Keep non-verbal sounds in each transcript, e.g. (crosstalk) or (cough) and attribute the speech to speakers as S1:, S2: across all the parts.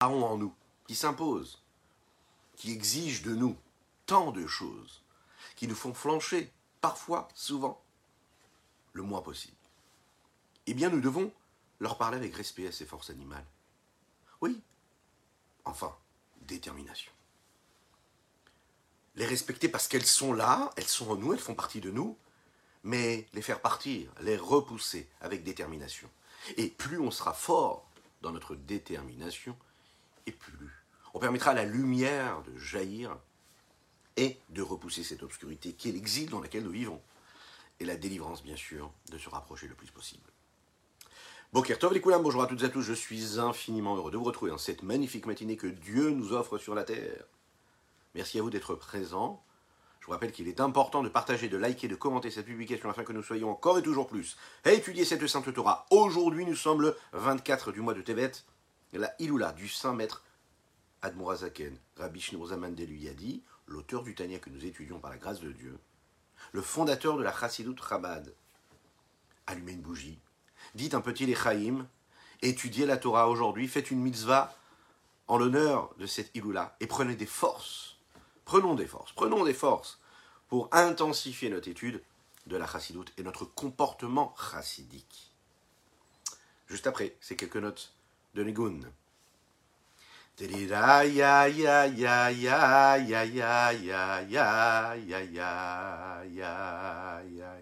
S1: en nous, qui s'impose, qui exige de nous tant de choses, qui nous font flancher, parfois, souvent, le moins possible. Eh bien, nous devons leur parler avec respect à ces forces animales. Oui, enfin, détermination. Les respecter parce qu'elles sont là, elles sont en nous, elles font partie de nous, mais les faire partir, les repousser avec détermination. Et plus on sera fort dans notre détermination, et plus on permettra à la lumière de jaillir et de repousser cette obscurité qui est l'exil dans laquelle nous vivons. Et la délivrance, bien sûr, de se rapprocher le plus possible. Bokertov les bonjour à toutes et à tous, je suis infiniment heureux de vous retrouver dans cette magnifique matinée que Dieu nous offre sur la terre. Merci à vous d'être présents. Je vous rappelle qu'il est important de partager, de liker, de commenter cette publication afin que nous soyons encore et toujours plus à étudier cette sainte Torah. Aujourd'hui, nous sommes le 24 du mois de Tevet, la Iloula du Saint Maître Admorazaken, Rabbi Shneur Zaman Deluyadi, l'auteur du Tania que nous étudions par la grâce de Dieu, le fondateur de la Chassidut Chabad. Allumez une bougie, dites un petit Lechaïm, étudiez la Torah aujourd'hui, faites une mitzvah en l'honneur de cette Iloula et prenez des forces. Prenons des forces, prenons des forces pour intensifier notre étude de la Chassidut et notre comportement chassidique. Juste après, c'est quelques notes de Negun. ya ya ya ya ya ya ya ya ya ya ya ya ya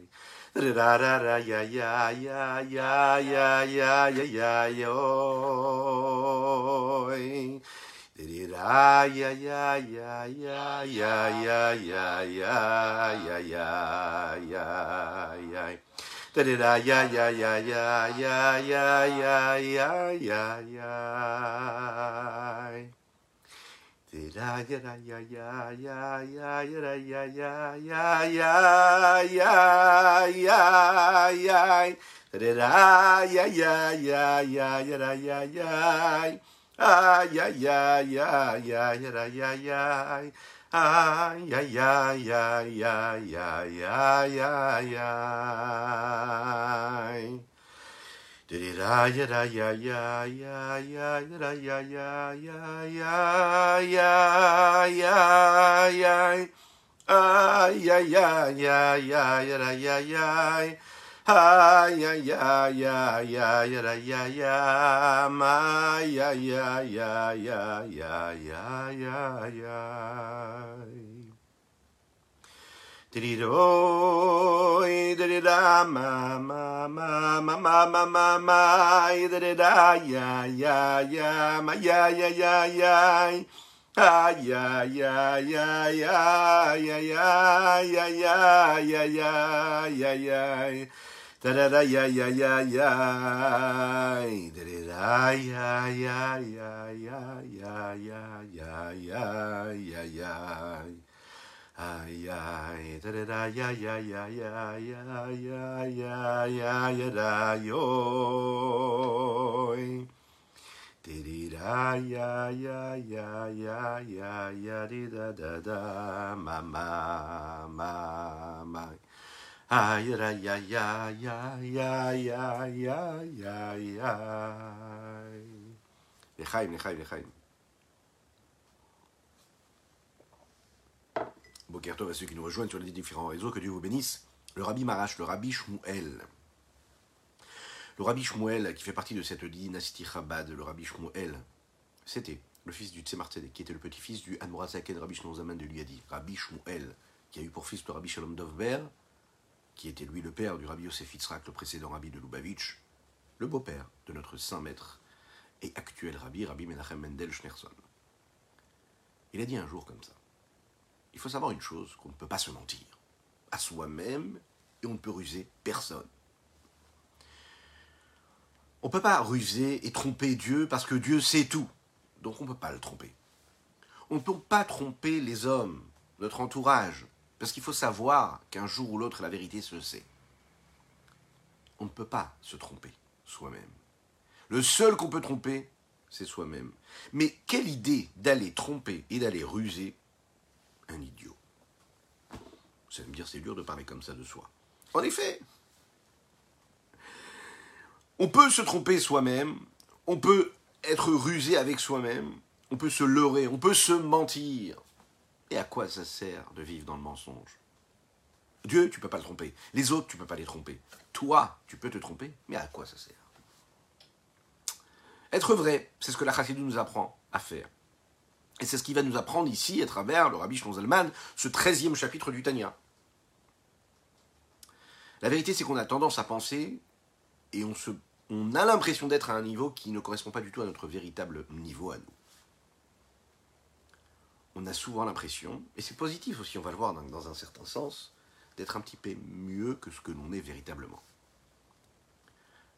S1: ra ra ra ya ya ya ya ya ya ya ya yo ra ya ya ya ya ya ya ya ya ya ya ya ya da da ya ya ya ya ya ya ya ya ya ya da ya da ya ya ya ya ya da ya ya ya ya ya ya ya da da ya ya ya ya ya da ya ya ay ay ay ay ay ay Ah, yeah, yeah, yeah, yeah, yeah, yeah, yeah, yeah, yeah. Did it? Ah, yeah, yeah, yeah, yeah, yeah, yeah, yeah, yeah, yeah, yeah, yeah, yeah. ay. yeah, yeah, yeah, yeah, yeah, yeah, ay. Ha ya ya ya ya ya ya ya ya ya ya ya ya ya ya ya ya ya ya ma Ah, yeah, yeah, yeah, yeah, yeah, yeah, yeah, yeah, yeah, yeah. Da da da ya ya ya ya da da ya ya ya ya ya ya ya ya ya ya ay ay da da ya ya ya ya ya ya ya ya ya da yo di da ya ya ya ya ya ya di da da da ma ma ma Ay, ya, ya, ya, ya, ya, ya, ya, ya, ya. Lechaim, lechaim, à ceux qui nous rejoignent sur les différents réseaux, que Dieu vous bénisse. Le Rabbi Marash, le Rabbi Shmuel. Le Rabbi Shmuel, qui fait partie de cette dynastie Chabad, le Rabbi Shmuel, c'était le fils du Tzemar Tzedek, qui était le petit-fils du Admorazaken Rabbi Shnozaman de Liadi, Rabbi Shmuel, qui a eu pour fils le Rabbi Shalom Dovber, qui était lui le père du Rabbi Yosef le précédent Rabbi de Lubavitch, le beau-père de notre saint maître et actuel Rabbi, Rabbi Menachem Mendel Schneerson. Il a dit un jour comme ça, il faut savoir une chose, qu'on ne peut pas se mentir à soi-même et on ne peut ruser personne. On ne peut pas ruser et tromper Dieu parce que Dieu sait tout, donc on ne peut pas le tromper. On ne peut pas tromper les hommes, notre entourage, parce qu'il faut savoir qu'un jour ou l'autre, la vérité se sait. On ne peut pas se tromper soi-même. Le seul qu'on peut tromper, c'est soi-même. Mais quelle idée d'aller tromper et d'aller ruser un idiot? Vous allez me dire, c'est dur de parler comme ça de soi. En effet, on peut se tromper soi-même, on peut être rusé avec soi-même, on peut se leurrer, on peut se mentir. Et à quoi ça sert de vivre dans le mensonge? Dieu, tu peux pas le tromper. Les autres, tu peux pas les tromper. Toi, tu peux te tromper, mais à quoi ça sert? Être vrai, c'est ce que la Chassidou nous apprend à faire. Et c'est ce qu'il va nous apprendre ici, à travers le Rabbi Shlomo ce treizième chapitre du Tanya. La vérité, c'est qu'on a tendance à penser, et on a l'impression d'être à un niveau qui ne correspond pas du tout à notre véritable niveau à nous. On a souvent l'impression, et c'est positif aussi, on va le voir dans un certain sens, d'être un petit peu mieux que ce que l'on est véritablement.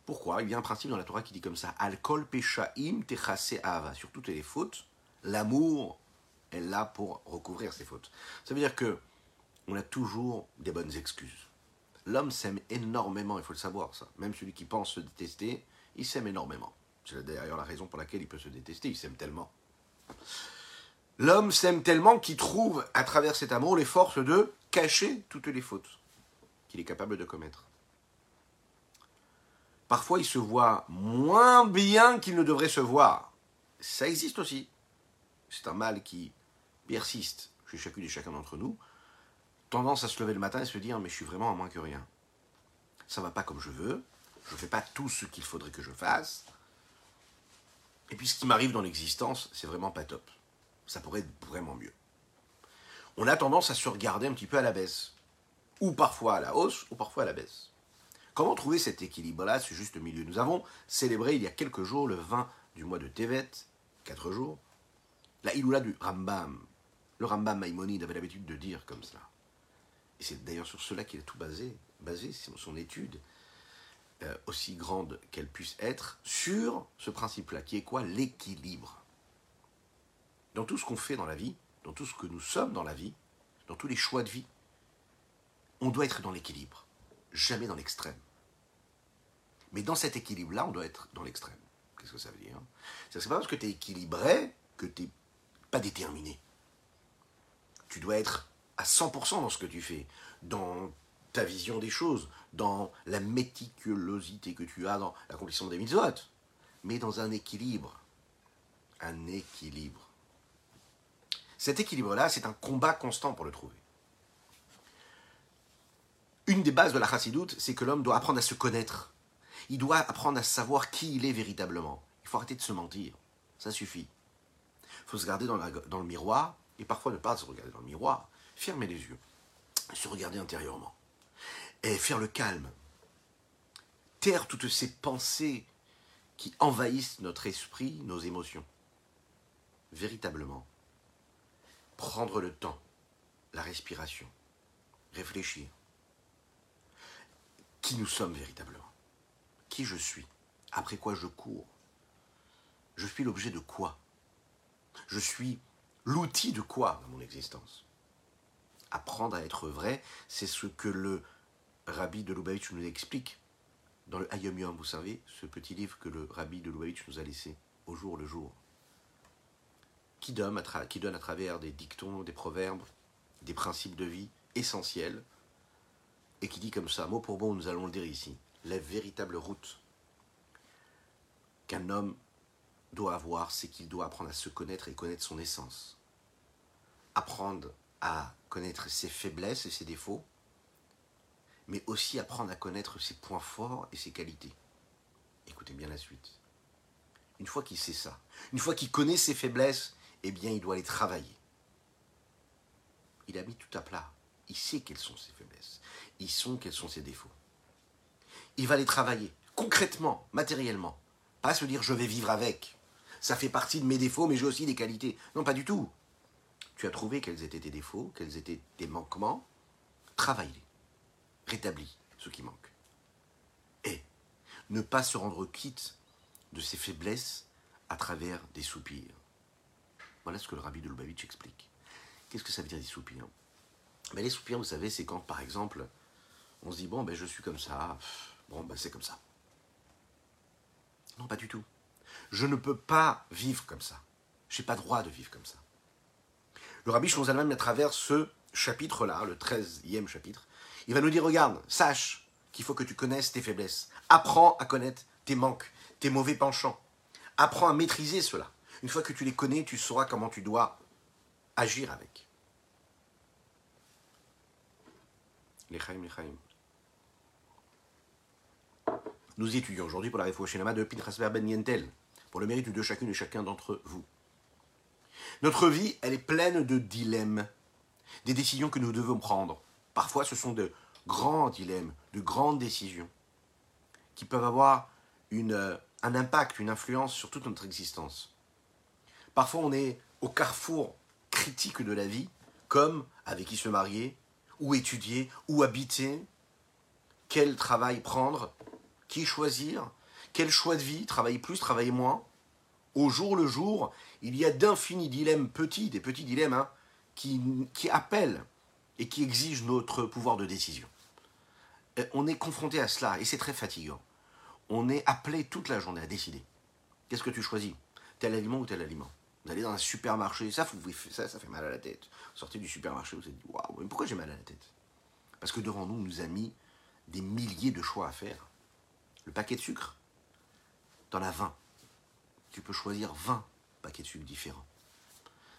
S1: Pourquoi? Il y a un principe dans la Torah qui dit comme ça Alkol peshaim techase ava. Sur toutes les fautes, l'amour est là pour recouvrir ces fautes. Ça veut dire que on a toujours des bonnes excuses. L'homme s'aime énormément, il faut le savoir ça. Même celui qui pense se détester, il s'aime énormément. C'est d'ailleurs la raison pour laquelle il peut se détester, il s'aime tellement. L'homme s'aime tellement qu'il trouve à travers cet amour les forces de cacher toutes les fautes qu'il est capable de commettre. Parfois, il se voit moins bien qu'il ne devrait se voir. Ça existe aussi. C'est un mal qui persiste chez chacune et chacun d'entre nous. Tendance à se lever le matin et se dire Mais je suis vraiment à moins que rien. Ça va pas comme je veux. Je ne fais pas tout ce qu'il faudrait que je fasse. Et puis ce qui m'arrive dans l'existence, c'est vraiment pas top. Ça pourrait être vraiment mieux on a tendance à se regarder un petit peu à la baisse. Ou parfois à la hausse, ou parfois à la baisse. Comment trouver cet équilibre-là, ce juste milieu Nous avons célébré il y a quelques jours, le 20 du mois de Tevet, 4 jours, la Iloula du Rambam. Le Rambam Maïmonide avait l'habitude de dire comme cela. Et c'est d'ailleurs sur cela qu'il a tout basé, basé son étude, euh, aussi grande qu'elle puisse être, sur ce principe-là, qui est quoi? L'équilibre. Dans tout ce qu'on fait dans la vie, dans tout ce que nous sommes dans la vie, dans tous les choix de vie, on doit être dans l'équilibre, jamais dans l'extrême. Mais dans cet équilibre-là, on doit être dans l'extrême. Qu'est-ce que ça veut dire C'est pas parce que tu es équilibré que tu n'es pas déterminé. Tu dois être à 100% dans ce que tu fais, dans ta vision des choses, dans la méticulosité que tu as dans l'accomplissement des mitzvot, mais dans un équilibre. Un équilibre. Cet équilibre-là, c'est un combat constant pour le trouver. Une des bases de la chassidoute, c'est que l'homme doit apprendre à se connaître. Il doit apprendre à savoir qui il est véritablement. Il faut arrêter de se mentir. Ça suffit. Il faut se regarder dans, dans le miroir, et parfois ne pas se regarder dans le miroir. Fermer les yeux. Se regarder intérieurement. Et faire le calme. Taire toutes ces pensées qui envahissent notre esprit, nos émotions. Véritablement prendre le temps, la respiration, réfléchir. Qui nous sommes véritablement? Qui je suis? Après quoi je cours? Je suis l'objet de quoi? Je suis l'outil de quoi dans mon existence? Apprendre à être vrai, c'est ce que le rabbi de Lubavitch nous explique dans le Hayom Yom, vous savez, ce petit livre que le rabbi de Lubavitch nous a laissé au jour le jour qui donne, à travers des dictons, des proverbes, des principes de vie essentiels, et qui dit comme ça, mot pour mot, nous allons le dire ici, la véritable route qu'un homme doit avoir, c'est qu'il doit apprendre à se connaître et connaître son essence. Apprendre à connaître ses faiblesses et ses défauts, mais aussi apprendre à connaître ses points forts et ses qualités. Écoutez bien la suite. Une fois qu'il sait ça, une fois qu'il connaît ses faiblesses eh bien, il doit les travailler. Il a mis tout à plat. Il sait quelles sont ses faiblesses. Il sait quels sont ses défauts. Il va les travailler, concrètement, matériellement. Pas se dire je vais vivre avec. Ça fait partie de mes défauts, mais j'ai aussi des qualités. Non, pas du tout. Tu as trouvé quels étaient tes défauts, quels étaient tes manquements. Travaille-les. Rétablis ce qui manque. Et ne pas se rendre quitte de ses faiblesses à travers des soupirs. Voilà ce que le rabbi de Lubavitch explique. Qu'est-ce que ça veut dire des soupirs Mais Les soupirs, vous savez, c'est quand, par exemple, on se dit, bon, ben, je suis comme ça, bon, ben, c'est comme ça. Non, pas du tout. Je ne peux pas vivre comme ça. Je n'ai pas droit de vivre comme ça. Le rabbi Shlomo à travers ce chapitre-là, le 13e chapitre, il va nous dire, regarde, sache qu'il faut que tu connaisses tes faiblesses. Apprends à connaître tes manques, tes mauvais penchants. Apprends à maîtriser cela. Une fois que tu les connais, tu sauras comment tu dois agir avec. Lechaim, lechaim. Nous étudions aujourd'hui pour la Shinama de Pinchas Ben Yentel, pour le mérite de chacune et chacun d'entre vous. Notre vie, elle est pleine de dilemmes, des décisions que nous devons prendre. Parfois, ce sont de grands dilemmes, de grandes décisions, qui peuvent avoir une, un impact, une influence sur toute notre existence. Parfois, on est au carrefour critique de la vie, comme avec qui se marier, où étudier, où habiter, quel travail prendre, qui choisir, quel choix de vie, travailler plus, travailler moins? Au jour le jour, il y a d'infinis dilemmes petits, des petits dilemmes, hein, qui, qui appellent et qui exigent notre pouvoir de décision. On est confronté à cela et c'est très fatigant. On est appelé toute la journée à décider. Qu'est-ce que tu choisis? Tel aliment ou tel aliment? Vous allez dans un supermarché, ça, ça, ça fait mal à la tête. Vous sortez du supermarché, vous vous dites Waouh, mais pourquoi j'ai mal à la tête? Parce que devant nous, on nous a mis des milliers de choix à faire. Le paquet de sucre, t'en as 20. Tu peux choisir 20 paquets de sucre différents.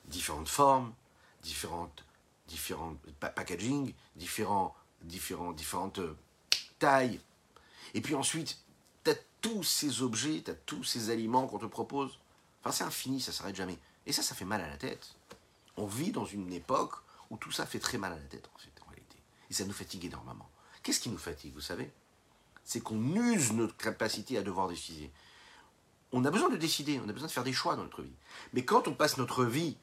S1: Différentes formes, différentes, différentes packaging, différents, différents, différentes euh, tailles. Et puis ensuite, tu as tous ces objets, tu as tous ces aliments qu'on te propose. Enfin, c'est infini, ça s'arrête jamais. Et ça, ça fait mal à la tête. On vit dans une époque où tout ça fait très mal à la tête, en en réalité. Et ça nous fatigue énormément. Qu'est-ce qui nous fatigue, vous savez? C'est qu'on use notre capacité à devoir décider on a besoin de décider, on a besoin de faire des choix dans notre vie. Mais quand on passe notre vie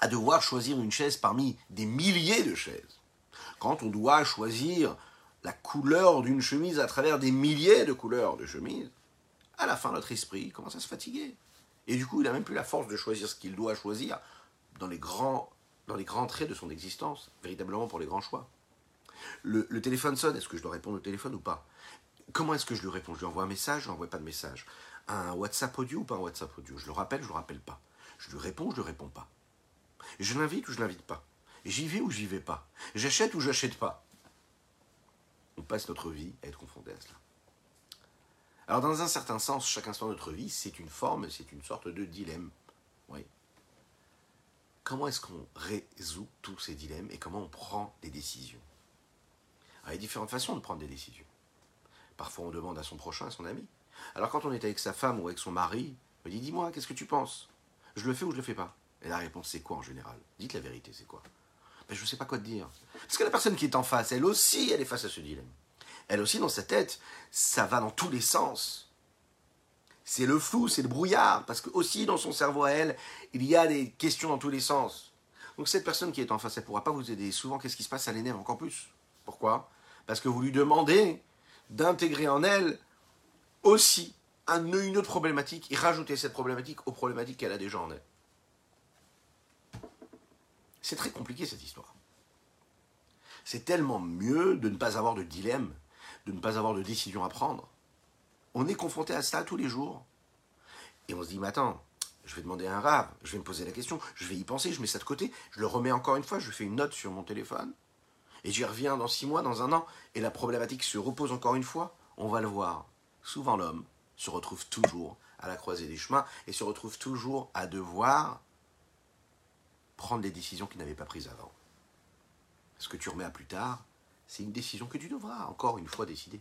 S1: à devoir choisir une chaise parmi des milliers de chaises, quand on doit choisir la couleur d'une chemise à travers des milliers de couleurs de chemises, à la fin notre esprit commence à se fatiguer. Et du coup, il n'a même plus la force de choisir ce qu'il doit choisir dans les, grands, dans les grands traits de son existence, véritablement pour les grands choix. Le, le téléphone sonne, est-ce que je dois répondre au téléphone ou pas? Comment est-ce que je lui réponds? Je lui envoie un message, je lui envoie pas de message un WhatsApp audio ou pas un WhatsApp audio? Je le rappelle, je le rappelle pas. Je lui réponds, je ne réponds pas? Je l'invite ou je l'invite pas? J'y vais ou j'y vais pas? J'achète ou j'achète pas? On passe notre vie à être confronté à cela. Alors dans un certain sens, chaque instant de notre vie, c'est une forme, c'est une sorte de dilemme. Oui. Comment est-ce qu'on résout tous ces dilemmes et comment on prend des décisions? Il y a différentes façons de prendre des décisions. Parfois on demande à son prochain, à son ami. Alors quand on est avec sa femme ou avec son mari, on dit dis-moi, qu'est-ce que tu penses? Je le fais ou je le fais pas? Et la réponse c'est quoi en général? Dites la vérité, c'est quoi? Ben, Je ne sais pas quoi te dire. Parce que la personne qui est en face, elle aussi, elle est face à ce dilemme. Elle aussi, dans sa tête, ça va dans tous les sens. C'est le flou, c'est le brouillard, parce que aussi dans son cerveau à elle, il y a des questions dans tous les sens. Donc cette personne qui est en face, elle ne pourra pas vous aider. Souvent, qu'est-ce qui se passe? Ça l'énerve encore plus. Pourquoi? Parce que vous lui demandez d'intégrer en elle aussi une autre problématique et rajouter cette problématique aux problématiques qu'elle a déjà en elle. C'est très compliqué cette histoire. C'est tellement mieux de ne pas avoir de dilemme, de ne pas avoir de décision à prendre. On est confronté à ça tous les jours. Et on se dit, mais attends, je vais demander à un rave, je vais me poser la question, je vais y penser, je mets ça de côté, je le remets encore une fois, je fais une note sur mon téléphone, et j'y reviens dans six mois, dans un an, et la problématique se repose encore une fois, on va le voir souvent l'homme se retrouve toujours à la croisée des chemins et se retrouve toujours à devoir prendre des décisions qu'il n'avait pas prises avant. Ce que tu remets à plus tard, c'est une décision que tu devras encore une fois décider.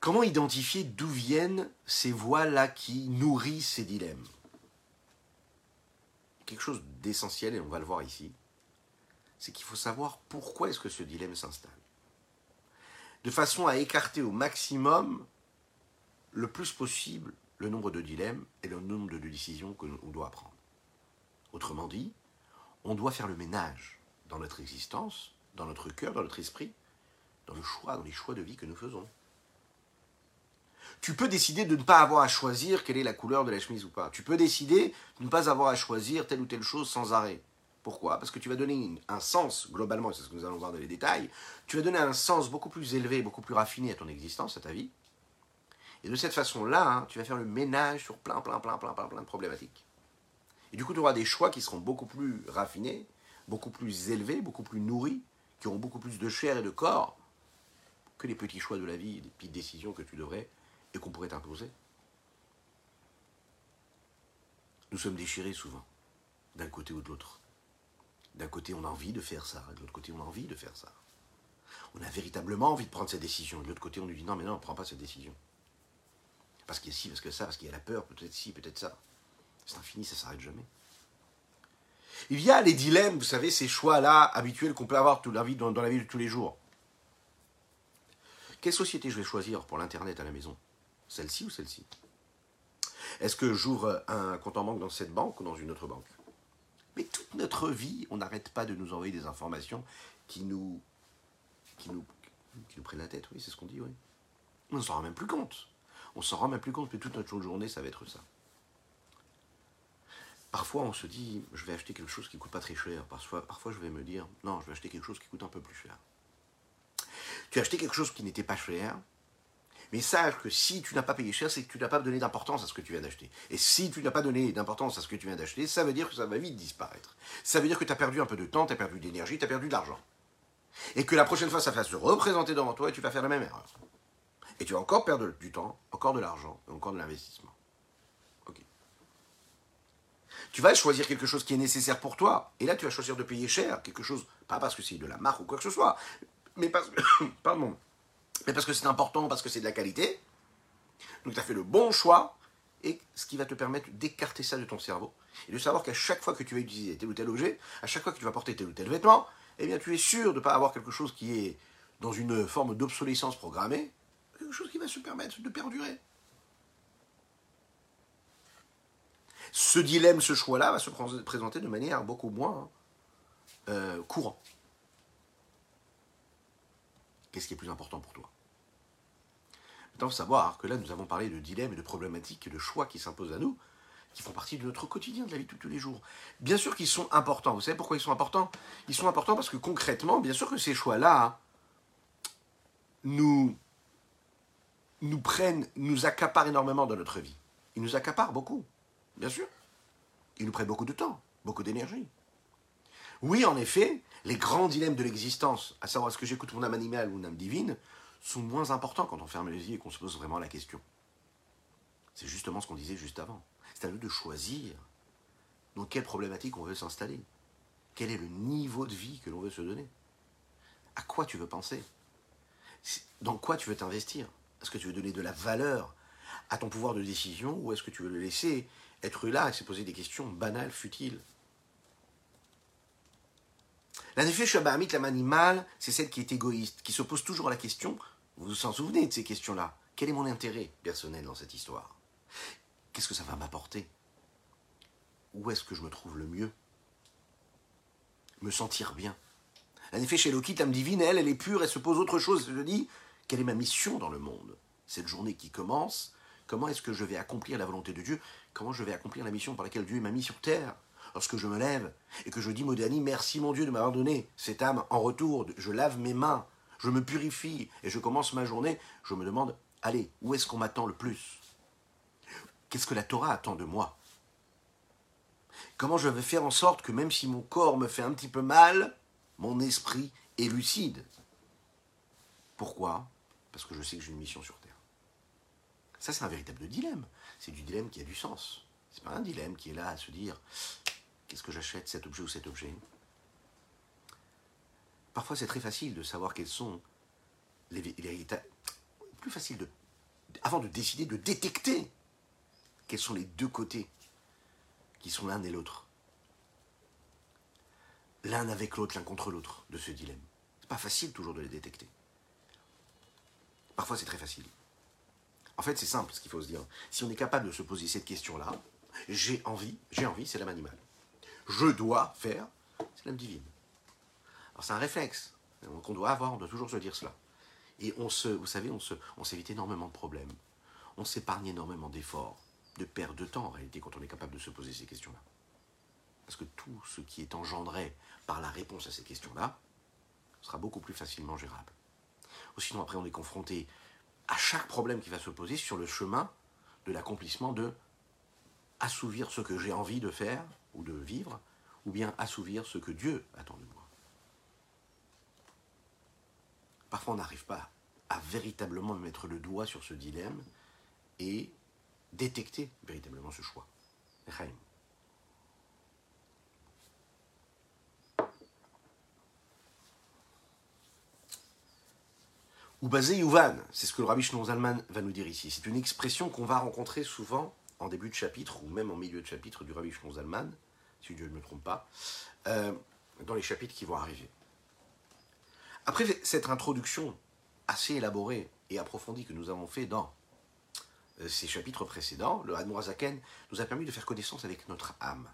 S1: Comment identifier d'où viennent ces voix-là qui nourrissent ces dilemmes? Quelque chose d'essentiel, et on va le voir ici, c'est qu'il faut savoir pourquoi est-ce que ce dilemme s'installe de façon à écarter au maximum, le plus possible, le nombre de dilemmes et le nombre de décisions que doit prendre. Autrement dit, on doit faire le ménage dans notre existence, dans notre cœur, dans notre esprit, dans le choix, dans les choix de vie que nous faisons. Tu peux décider de ne pas avoir à choisir quelle est la couleur de la chemise ou pas. Tu peux décider de ne pas avoir à choisir telle ou telle chose sans arrêt. Pourquoi? Parce que tu vas donner un sens, globalement, c'est ce que nous allons voir dans les détails, tu vas donner un sens beaucoup plus élevé, beaucoup plus raffiné à ton existence, à ta vie. Et de cette façon-là, hein, tu vas faire le ménage sur plein, plein, plein, plein, plein, plein de problématiques. Et du coup, tu auras des choix qui seront beaucoup plus raffinés, beaucoup plus élevés, beaucoup plus nourris, qui auront beaucoup plus de chair et de corps que les petits choix de la vie, les petites décisions que tu devrais et qu'on pourrait t'imposer. Nous sommes déchirés souvent, d'un côté ou de l'autre. D'un côté, on a envie de faire ça, de l'autre côté, on a envie de faire ça. On a véritablement envie de prendre cette décision. De l'autre côté, on nous dit non, mais non, on ne prend pas cette décision. Parce qu'il y a ci, parce que ça, parce qu'il y a la peur, peut-être ci, peut-être ça. C'est infini, ça s'arrête jamais. Il y a les dilemmes, vous savez, ces choix-là habituels qu'on peut avoir dans la, vie, dans la vie de tous les jours. Quelle société je vais choisir pour l'Internet à la maison? Celle-ci ou celle-ci? Est-ce que j'ouvre un compte en banque dans cette banque ou dans une autre banque? Mais toute notre vie, on n'arrête pas de nous envoyer des informations qui nous, qui nous, qui nous prennent la tête, oui, c'est ce qu'on dit, oui. On ne s'en rend même plus compte. On s'en rend même plus compte que toute notre journée, ça va être ça. Parfois, on se dit, je vais acheter quelque chose qui ne coûte pas très cher. Parfois, je vais me dire, non, je vais acheter quelque chose qui coûte un peu plus cher. Tu as acheté quelque chose qui n'était pas cher, mais sache que si tu n'as pas payé cher, c'est que tu n'as pas donné d'importance à ce que tu viens d'acheter. Et si tu n'as pas donné d'importance à ce que tu viens d'acheter, ça veut dire que ça va vite disparaître. Ça veut dire que tu as perdu un peu de temps, tu as perdu d'énergie, tu as perdu de l'argent. Et que la prochaine fois, ça va se représenter devant toi et tu vas faire la même erreur. Et tu vas encore perdre du temps, encore de l'argent, encore de l'investissement. Ok. Tu vas choisir quelque chose qui est nécessaire pour toi. Et là, tu vas choisir de payer cher, quelque chose, pas parce que c'est de la marque ou quoi que ce soit, (coughs) mais parce que, c'est important, parce que c'est de la qualité. Donc tu as fait le bon choix, et ce qui va te permettre d'écarter ça de ton cerveau, et de savoir qu'à chaque fois que tu vas utiliser tel ou tel objet, à chaque fois que tu vas porter tel ou tel vêtement, eh bien tu es sûr de ne pas avoir quelque chose qui est dans une forme d'obsolescence programmée, quelque chose qui va se permettre de perdurer. Ce dilemme, ce choix-là va se présenter de manière beaucoup moins euh, courante. Qu'est-ce qui est plus important pour toi? Maintenant, faut savoir que là, nous avons parlé de dilemmes et de problématiques et de choix qui s'imposent à nous, qui font partie de notre quotidien, de la vie de tous les jours. Bien sûr qu'ils sont importants. Vous savez pourquoi ils sont importants? Ils sont importants parce que concrètement, bien sûr que ces choix-là nous, nous prennent, nous accaparent énormément dans notre vie. Ils nous accaparent beaucoup, bien sûr. Ils nous prennent beaucoup de temps, beaucoup d'énergie. Oui, en effet, les grands dilemmes de l'existence, à savoir est-ce que j'écoute mon âme animale ou mon âme divine, sont moins importants quand on ferme les yeux et qu'on se pose vraiment la question. C'est justement ce qu'on disait juste avant. C'est à nous de choisir dans quelle problématique on veut s'installer. Quel est le niveau de vie que l'on veut se donner À quoi tu veux penser Dans quoi tu veux t'investir Est-ce que tu veux donner de la valeur à ton pouvoir de décision ou est-ce que tu veux le laisser être là et se poser des questions banales, futiles. La nefesh Shabbahamit, l'âme animale, c'est celle qui est égoïste, qui se pose toujours la question, vous vous en souvenez de ces questions-là? Quel est mon intérêt personnel dans cette histoire? Qu'est-ce que ça va m'apporter? Où est-ce que je me trouve le mieux? Me sentir bien. La nefesh Elokit, l'âme divine, elle, elle est pure, elle se pose autre chose, elle se dit, quelle est ma mission dans le monde? Cette journée qui commence, comment est-ce que je vais accomplir la volonté de Dieu? Comment je vais accomplir la mission par laquelle Dieu m'a mis sur terre lorsque je me lève et que je dis Modani, merci mon Dieu de m'avoir donné cette âme en retour, je lave mes mains, je me purifie et je commence ma journée, je me demande, allez, où est-ce qu'on m'attend le plus? Qu'est-ce que la Torah attend de moi? Comment je vais faire en sorte que même si mon corps me fait un petit peu mal, mon esprit est lucide? Pourquoi? Parce que je sais que j'ai une mission sur Terre. Ça, c'est un véritable dilemme. C'est du dilemme qui a du sens. C'est pas un dilemme qui est là à se dire Qu'est-ce que j'achète, cet objet ou cet objet Parfois, c'est très facile de savoir quels sont les, les Plus facile de. Avant de décider, de détecter quels sont les deux côtés qui sont l'un et l'autre. L'un avec l'autre, l'un contre l'autre de ce dilemme. C'est pas facile toujours de les détecter. Parfois, c'est très facile. En fait, c'est simple ce qu'il faut se dire. Si on est capable de se poser cette question-là, j'ai envie, j'ai envie, c'est l'âme animale je dois faire, c'est l'âme divine. Alors c'est un réflexe qu'on doit avoir, on doit toujours se dire cela. Et on se, vous savez, on, se, on s'évite énormément de problèmes. On s'épargne énormément d'efforts, de perte de temps en réalité, quand on est capable de se poser ces questions-là. Parce que tout ce qui est engendré par la réponse à ces questions-là sera beaucoup plus facilement gérable. Ou sinon, après, on est confronté à chaque problème qui va se poser sur le chemin de l'accomplissement de assouvir ce que j'ai envie de faire ou de vivre, ou bien assouvir ce que Dieu attend de moi. Parfois on n'arrive pas à véritablement mettre le doigt sur ce dilemme et détecter véritablement ce choix. Ou Yuvan, c'est ce que le rabbi Shnon Zalman va nous dire ici. C'est une expression qu'on va rencontrer souvent en début de chapitre ou même en milieu de chapitre du rabbi Shnon Zalman, si Dieu ne me trompe pas, euh, dans les chapitres qui vont arriver. Après cette introduction assez élaborée et approfondie que nous avons fait dans euh, ces chapitres précédents, le Zaken nous a permis de faire connaissance avec notre âme.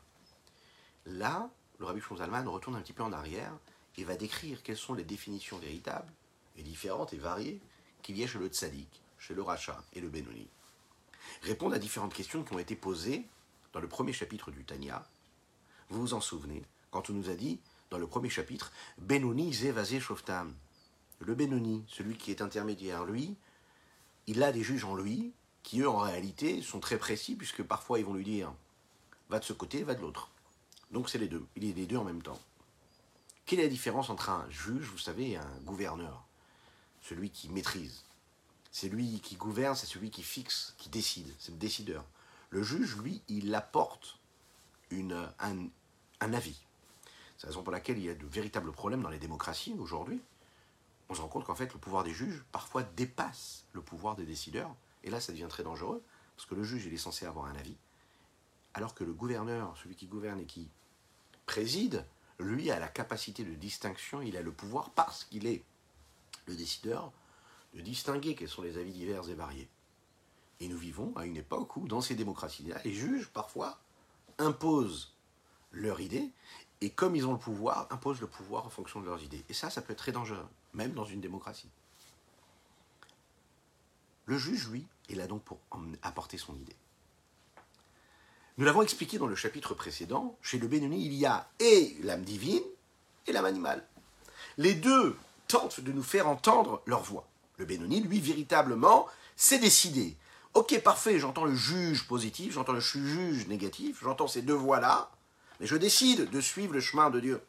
S1: Là, le Rabbi Zalman retourne un petit peu en arrière et va décrire quelles sont les définitions véritables et différentes et variées qu'il y chez le tzaddik, chez le rachat et le benoni. Répondre à différentes questions qui ont été posées dans le premier chapitre du Tanya. Vous vous en souvenez, quand on nous a dit, dans le premier chapitre, Benoni zevazé shoftam. Le Benoni, celui qui est intermédiaire, lui, il a des juges en lui, qui eux, en réalité, sont très précis, puisque parfois ils vont lui dire, va de ce côté, va de l'autre. Donc c'est les deux, il est les deux en même temps. Quelle est la différence entre un juge, vous savez, et un gouverneur? Celui qui maîtrise. C'est lui qui gouverne, c'est celui qui fixe, qui décide, c'est le décideur. Le juge, lui, il apporte un, un avis. C'est la raison pour laquelle il y a de véritables problèmes dans les démocraties aujourd'hui. On se rend compte qu'en fait, le pouvoir des juges, parfois, dépasse le pouvoir des décideurs. Et là, ça devient très dangereux, parce que le juge, il est censé avoir un avis, alors que le gouverneur, celui qui gouverne et qui préside, lui a la capacité de distinction, il a le pouvoir parce qu'il est le décideur de distinguer quels sont les avis divers et variés. Et nous vivons à une époque où, dans ces démocraties-là, les juges, parfois, imposent leur idée, et comme ils ont le pouvoir, imposent le pouvoir en fonction de leurs idées. Et ça, ça peut être très dangereux, même dans une démocratie. Le juge, lui, est là donc pour apporter son idée. Nous l'avons expliqué dans le chapitre précédent, chez le Bénoni, il y a et l'âme divine et l'âme animale. Les deux de nous faire entendre leur voix. Le Benoni, lui, véritablement, s'est décidé. Ok, parfait, j'entends le juge positif, j'entends le juge négatif, j'entends ces deux voix-là, mais je décide de suivre le chemin de Dieu.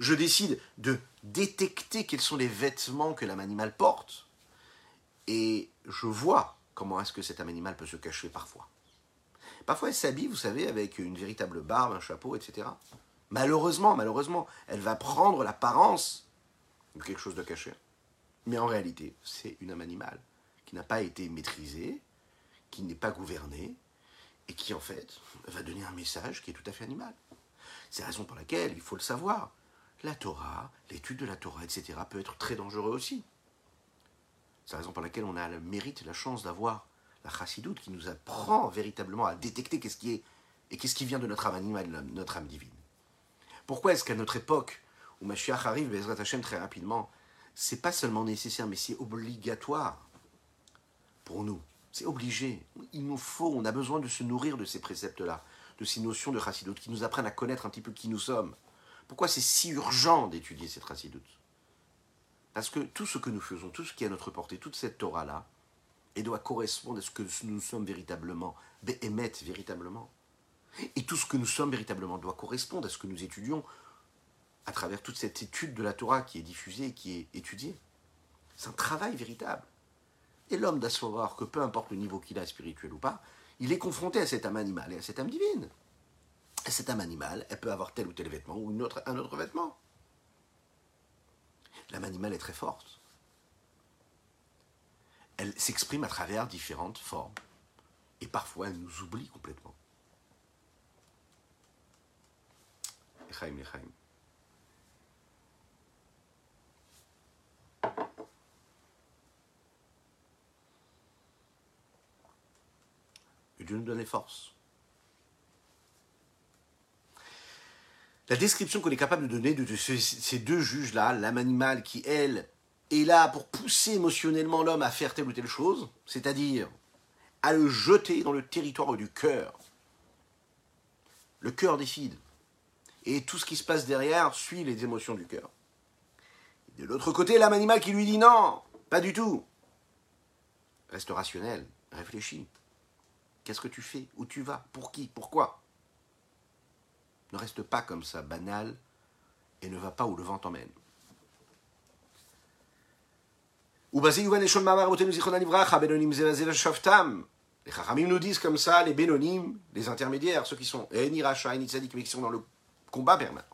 S1: Je décide de détecter quels sont les vêtements que l'âme animale porte, et je vois comment est-ce que cet âme animale peut se cacher parfois. Parfois, elle s'habille, vous savez, avec une véritable barbe, un chapeau, etc. Malheureusement, malheureusement, elle va prendre l'apparence quelque chose de caché. Mais en réalité, c'est une âme animale qui n'a pas été maîtrisée, qui n'est pas gouvernée, et qui en fait va donner un message qui est tout à fait animal. C'est la raison pour laquelle il faut le savoir. La Torah, l'étude de la Torah, etc., peut être très dangereux aussi. C'est la raison pour laquelle on a le mérite, la chance d'avoir la chassidoute qui nous apprend véritablement à détecter qu'est-ce qui est et qu'est-ce qui vient de notre âme animale, notre âme divine. Pourquoi est-ce qu'à notre époque, où Mashiach arrive, Bezrat Hashem, très rapidement, c'est pas seulement nécessaire, mais c'est obligatoire pour nous. C'est obligé. Il nous faut, on a besoin de se nourrir de ces préceptes-là, de ces notions de chassidut qui nous apprennent à connaître un petit peu qui nous sommes. Pourquoi c'est si urgent d'étudier cette chassidut Parce que tout ce que nous faisons, tout ce qui est à notre portée, toute cette Torah-là, elle doit correspondre à ce que nous sommes véritablement, émettre véritablement. Et tout ce que nous sommes véritablement doit correspondre à ce que nous étudions à travers toute cette étude de la Torah qui est diffusée, qui est étudiée. C'est un travail véritable. Et l'homme doit savoir que peu importe le niveau qu'il a, spirituel ou pas, il est confronté à cette âme animale et à cette âme divine. Et cette âme animale, elle peut avoir tel ou tel vêtement ou un autre vêtement. L'âme animale est très forte. Elle s'exprime à travers différentes formes. Et parfois, elle nous oublie complètement. Echaim, Echaim. Dieu nous donne les forces. La description qu'on est capable de donner de ces deux juges-là, l'âme animale qui, elle, est là pour pousser émotionnellement l'homme à faire telle ou telle chose, c'est-à-dire à le jeter dans le territoire du cœur. Le cœur décide. Et tout ce qui se passe derrière suit les émotions du cœur. De l'autre côté, l'âme animale qui lui dit non, pas du tout. Reste rationnel, réfléchis. Qu'est-ce que tu fais? Où tu vas? Pour qui? Pourquoi? Ne reste pas comme ça, banal, et ne va pas où le vent t'emmène. Les Chachamim nous disent comme ça, les Bénonim, les intermédiaires, ceux qui sont ni Racha, ni Tzadik, mais qui sont dans le combat permanent.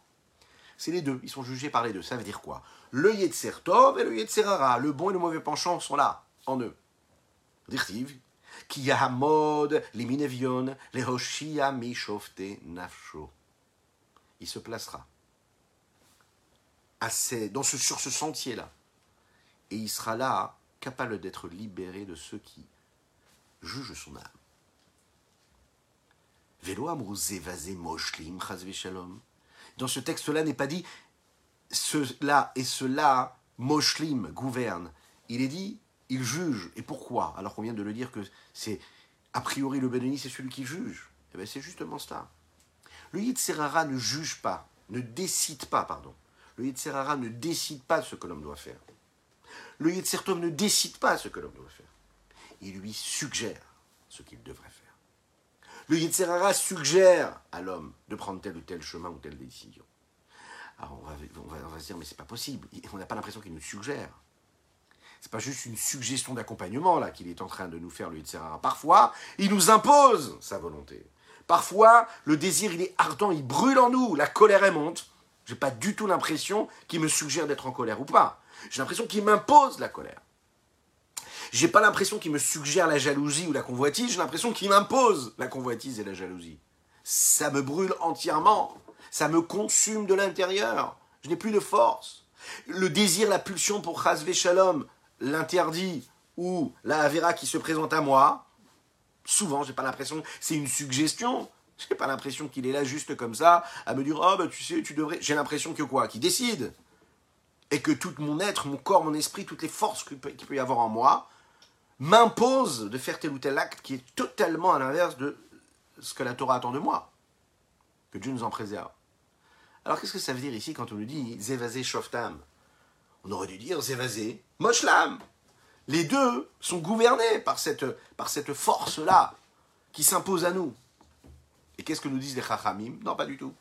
S1: C'est les deux, ils sont jugés par les deux. Ça veut dire quoi? Le Yetzer Tov et le Yetzer Hara, le bon et le mauvais penchant sont là, en eux. Dirtiv, qui Yahamod, les Minevion, les Hoshia Nafsho. Il se placera assez, dans ce, sur ce sentier-là. Et il sera là, capable d'être libéré de ceux qui juge son âme. Dans ce texte-là n'est pas dit cela et cela, moshlim, gouverne. Il est dit, il juge. Et pourquoi? Alors qu'on vient de le dire que c'est, a priori, le Benoni, c'est celui qui juge. Eh bien, c'est justement cela. Le Yitzhara ne juge pas, ne décide pas, pardon. Le Yitzhara ne décide pas ce que l'homme doit faire. Le Yitzhara ne décide pas ce que l'homme doit faire il lui suggère ce qu'il devrait faire. Le Yitzhara suggère à l'homme de prendre tel ou tel chemin ou telle décision. Alors on va, on va, se dire, mais c'est pas possible. On n'a pas l'impression qu'il nous suggère. C'est pas juste une suggestion d'accompagnement là qu'il est en train de nous faire le Yitzhara. Parfois, il nous impose sa volonté. Parfois, le désir, il est ardent, il brûle en nous, la colère, elle monte. J'ai pas du tout l'impression qu'il me suggère d'être en colère ou pas. J'ai l'impression qu'il m'impose la colère. J'ai pas l'impression qu'il me suggère la jalousie ou la convoitise, j'ai l'impression qu'il m'impose la convoitise et la jalousie. Ça me brûle entièrement, ça me consume de l'intérieur, je n'ai plus de force. Le désir, la pulsion pour Chazvé Shalom, l'interdit ou la Avera qui se présente à moi, souvent j'ai pas l'impression, c'est une suggestion, j'ai pas l'impression qu'il est là juste comme ça, à me dire Oh, bah tu sais, tu devrais. J'ai l'impression que quoi? Qu'il décide. Et que tout mon être, mon corps, mon esprit, toutes les forces qu'il peut y avoir en moi m'impose de faire tel ou tel acte qui est totalement à l'inverse de ce que la Torah attend de moi. Que Dieu nous en préserve. Alors qu'est-ce que ça veut dire ici quand on nous dit Zévazé Shoftam? On aurait dû dire Zévazé Moshlam. Les deux sont gouvernés par cette, force-là qui s'impose à nous. Et qu'est-ce que nous disent les Chachamim? Non, pas du tout.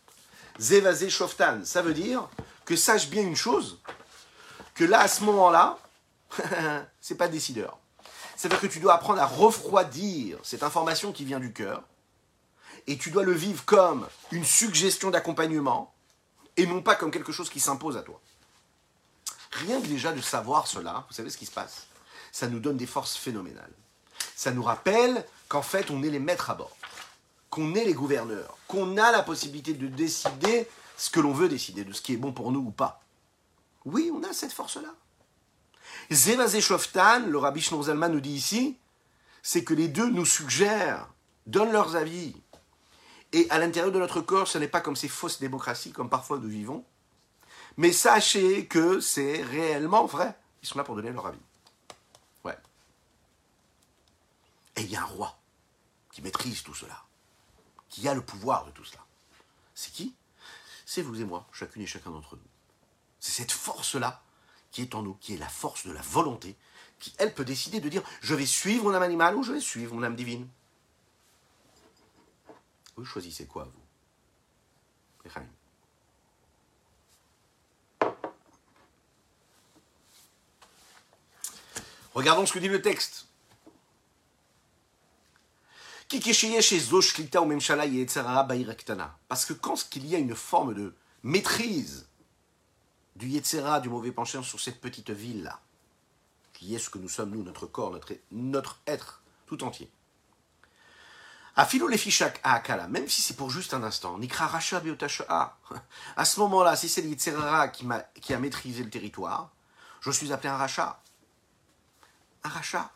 S1: Zévazé Shoftan, ça veut dire que sache bien une chose, que là, à ce moment-là, (laughs) c'est pas décideur. C'est-à-dire que tu dois apprendre à refroidir cette information qui vient du cœur, et tu dois le vivre comme une suggestion d'accompagnement, et non pas comme quelque chose qui s'impose à toi. Rien que déjà de savoir cela, vous savez ce qui se passe? Ça nous donne des forces phénoménales. Ça nous rappelle qu'en fait, on est les maîtres à bord, qu'on est les gouverneurs, qu'on a la possibilité de décider ce que l'on veut décider, de ce qui est bon pour nous ou pas. Oui, on a cette force-là. Shoftan, le rabbi Zalman nous dit ici, c'est que les deux nous suggèrent, donnent leurs avis. Et à l'intérieur de notre corps, ce n'est pas comme ces fausses démocraties, comme parfois nous vivons. Mais sachez que c'est réellement vrai. Ils sont là pour donner leur avis. Ouais. Et il y a un roi qui maîtrise tout cela, qui a le pouvoir de tout cela. C'est qui? C'est vous et moi, chacune et chacun d'entre nous. C'est cette force-là qui est en nous, qui est la force de la volonté, qui, elle, peut décider de dire je vais suivre mon âme animale ou je vais suivre mon âme divine. Vous choisissez quoi, vous? Regardons ce que dit le texte. Parce que quand il y a une forme de maîtrise du Yetzera, du mauvais penchant sur cette petite ville-là, qui est ce que nous sommes, nous, notre corps, notre, être tout entier. Afilo les fichak akala, même si c'est pour juste un instant, nikra racha À ce moment-là, si c'est le qui, a, qui a maîtrisé le territoire, je suis appelé un rachat. Un rachat.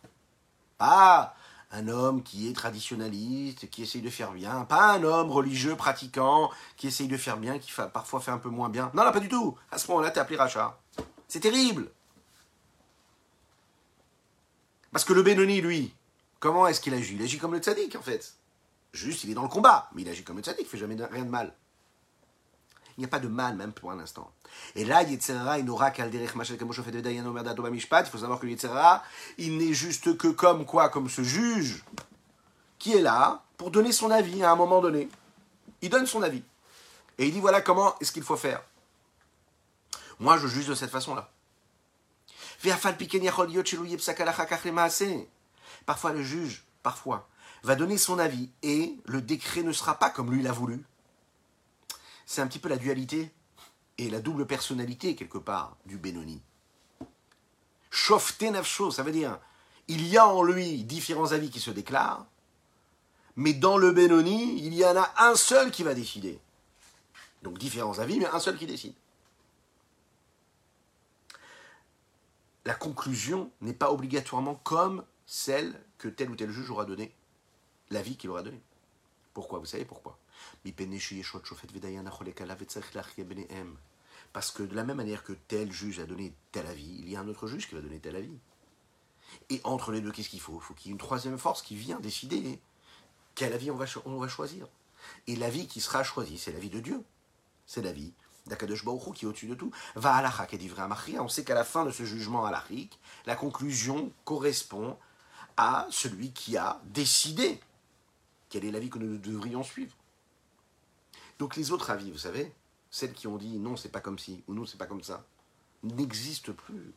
S1: Pas un homme qui est traditionnaliste, qui essaye de faire bien, pas un homme religieux, pratiquant, qui essaye de faire bien, qui parfois fait un peu moins bien. Non, non, pas du tout. À ce moment-là, t'es appelé rachat. C'est terrible. Parce que le Benoni, lui, comment est-ce qu'il agit? Il agit comme le tzaddik, en fait. Juste, il est dans le combat, mais il agit comme le tzaddik, il fait jamais rien de mal. Il n'y a pas de mal, même pour un instant. Et là, Yetzera, il n'aura qu'à Il faut savoir que Yetzera, il n'est juste que comme quoi Comme ce juge qui est là pour donner son avis à un moment donné. Il donne son avis. Et il dit voilà comment est-ce qu'il faut faire. Moi, je juge de cette façon-là. Parfois le juge, parfois, va donner son avis et le décret ne sera pas comme lui l'a voulu. C'est un petit peu la dualité et la double personnalité, quelque part, du Benoni. Shofte nafsho, ça veut dire, il y a en lui différents avis qui se déclarent, mais dans le Benoni, il y en a un seul qui va décider. Donc différents avis, mais un seul qui décide. La conclusion n'est pas obligatoirement comme celle que tel ou tel juge aura donné, l'avis qu'il aura donné. Pourquoi? Vous savez pourquoi? Parce que de la même manière que tel juge a donné tel avis, il y a un autre juge qui va donner tel avis. Et entre les deux, qu'est-ce qu'il faut? Il faut qu'il y ait une troisième force qui vient décider quel avis on va, choisir. Et l'avis qui sera choisi, c'est l'avis de Dieu. C'est l'avis d'Akadosh Baruch qui est au-dessus de tout. Va à et divrei On sait qu'à la fin de ce jugement halakhique, la conclusion correspond à celui qui a décidé quel est l'avis que nous devrions suivre. Donc les autres avis, vous savez, celles qui ont dit non, c'est pas comme ci, ou non, c'est pas comme ça, n'existent plus,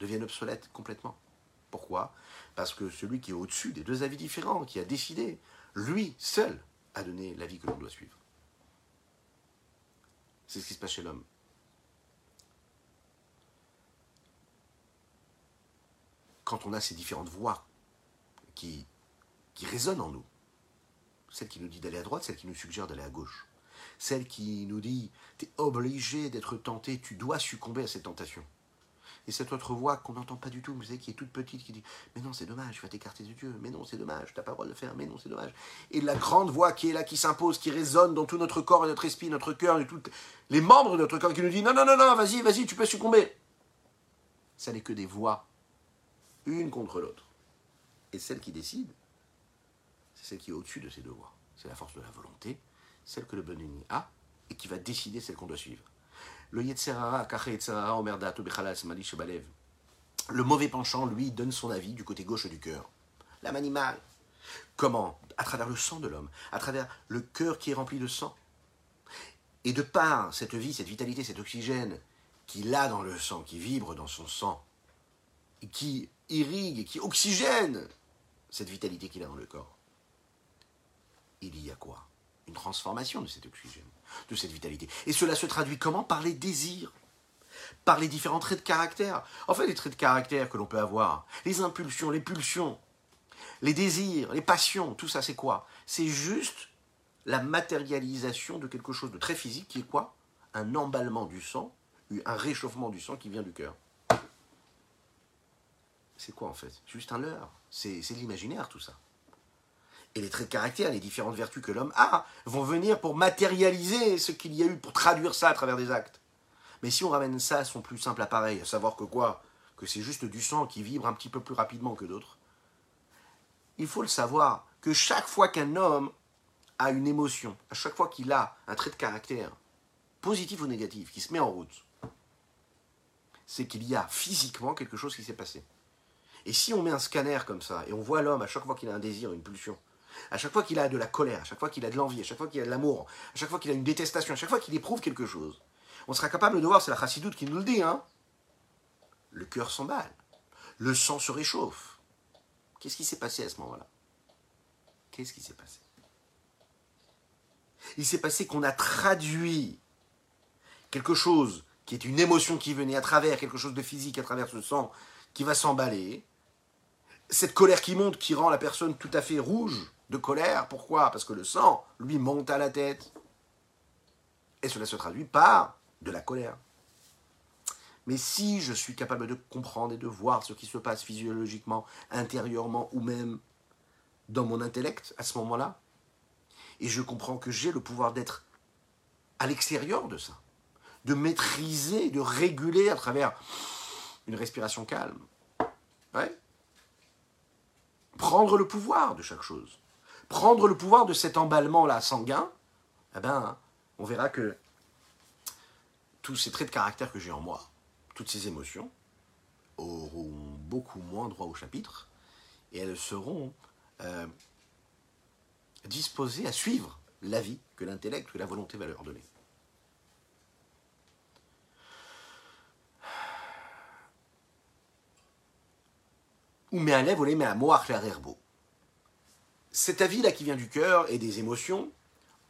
S1: deviennent obsolètes complètement. Pourquoi? Parce que celui qui est au-dessus des deux avis différents, qui a décidé, lui seul, a donné l'avis que l'on doit suivre. C'est ce qui se passe chez l'homme. Quand on a ces différentes voix qui, qui résonnent en nous, celle qui nous dit d'aller à droite, celle qui nous suggère d'aller à gauche, celle qui nous dit tu es obligé d'être tenté, tu dois succomber à cette tentation. Et cette autre voix qu'on n'entend pas du tout, vous savez, qui est toute petite, qui dit Mais non, c'est dommage, tu vas t'écarter de Dieu. Mais non, c'est dommage, tu n'as pas le droit de le faire. Mais non, c'est dommage. Et la grande voix qui est là, qui s'impose, qui résonne dans tout notre corps et notre esprit, notre cœur, les membres de notre corps, qui nous dit Non, non, non, non, vas-y, vas-y, tu peux succomber. Ça n'est que des voix, une contre l'autre. Et celle qui décide, celle qui est au-dessus de ces deux voix. C'est la force de la volonté, celle que le bon a, et qui va décider celle qu'on doit suivre. Le Le mauvais penchant, lui, donne son avis du côté gauche du cœur. L'âme animale. Comment? À travers le sang de l'homme, à travers le cœur qui est rempli de sang. Et de par cette vie, cette vitalité, cet oxygène qu'il a dans le sang, qui vibre dans son sang, qui irrigue qui oxygène cette vitalité qu'il a dans le corps, il y a quoi? Une transformation de cet oxygène de cette vitalité. Et cela se traduit comment? Par les désirs, par les différents traits de caractère. En fait, les traits de caractère que l'on peut avoir, les impulsions, les pulsions, les désirs, les passions, tout ça, c'est quoi? C'est juste la matérialisation de quelque chose de très physique qui est quoi? Un emballement du sang, un réchauffement du sang qui vient du cœur. C'est quoi en fait? Juste un leurre. C'est l'imaginaire tout ça et les traits de caractère, les différentes vertus que l'homme a, vont venir pour matérialiser ce qu'il y a eu, pour traduire ça à travers des actes. Mais si on ramène ça à son plus simple appareil, à savoir que quoi? Que c'est juste du sang qui vibre un petit peu plus rapidement que d'autres, il faut le savoir que chaque fois qu'un homme a une émotion, à chaque fois qu'il a un trait de caractère, positif ou négatif, qui se met en route, c'est qu'il y a physiquement quelque chose qui s'est passé. Et si on met un scanner comme ça, et on voit l'homme à chaque fois qu'il a un désir, une pulsion, à chaque fois qu'il a de la colère, à chaque fois qu'il a de l'envie, à chaque fois qu'il a de l'amour, à chaque fois qu'il a une détestation, à chaque fois qu'il éprouve quelque chose, on sera capable de voir, c'est la chassidoute qui nous le dit, hein le cœur s'emballe, le sang se réchauffe. Qu'est-ce qui s'est passé à ce moment-là? Qu'est-ce qui s'est passé? Il s'est passé qu'on a traduit quelque chose qui est une émotion qui venait à travers quelque chose de physique, à travers ce sang qui va s'emballer, cette colère qui monte, qui rend la personne tout à fait rouge, de colère. Pourquoi? Parce que le sang, lui, monte à la tête. Et cela se traduit par de la colère. Mais si je suis capable de comprendre et de voir ce qui se passe physiologiquement, intérieurement ou même dans mon intellect à ce moment-là, et je comprends que j'ai le pouvoir d'être à l'extérieur de ça, de maîtriser, de réguler à travers une respiration calme, ouais. Prendre le pouvoir de chaque chose prendre le pouvoir de cet emballement-là sanguin, eh ben, on verra que tous ces traits de caractère que j'ai en moi, toutes ces émotions, auront beaucoup moins droit au chapitre et elles seront euh, disposées à suivre la vie que l'intellect, que la volonté va leur donner. Ou me'alev olé me'amoach herbo. Cet avis-là qui vient du cœur et des émotions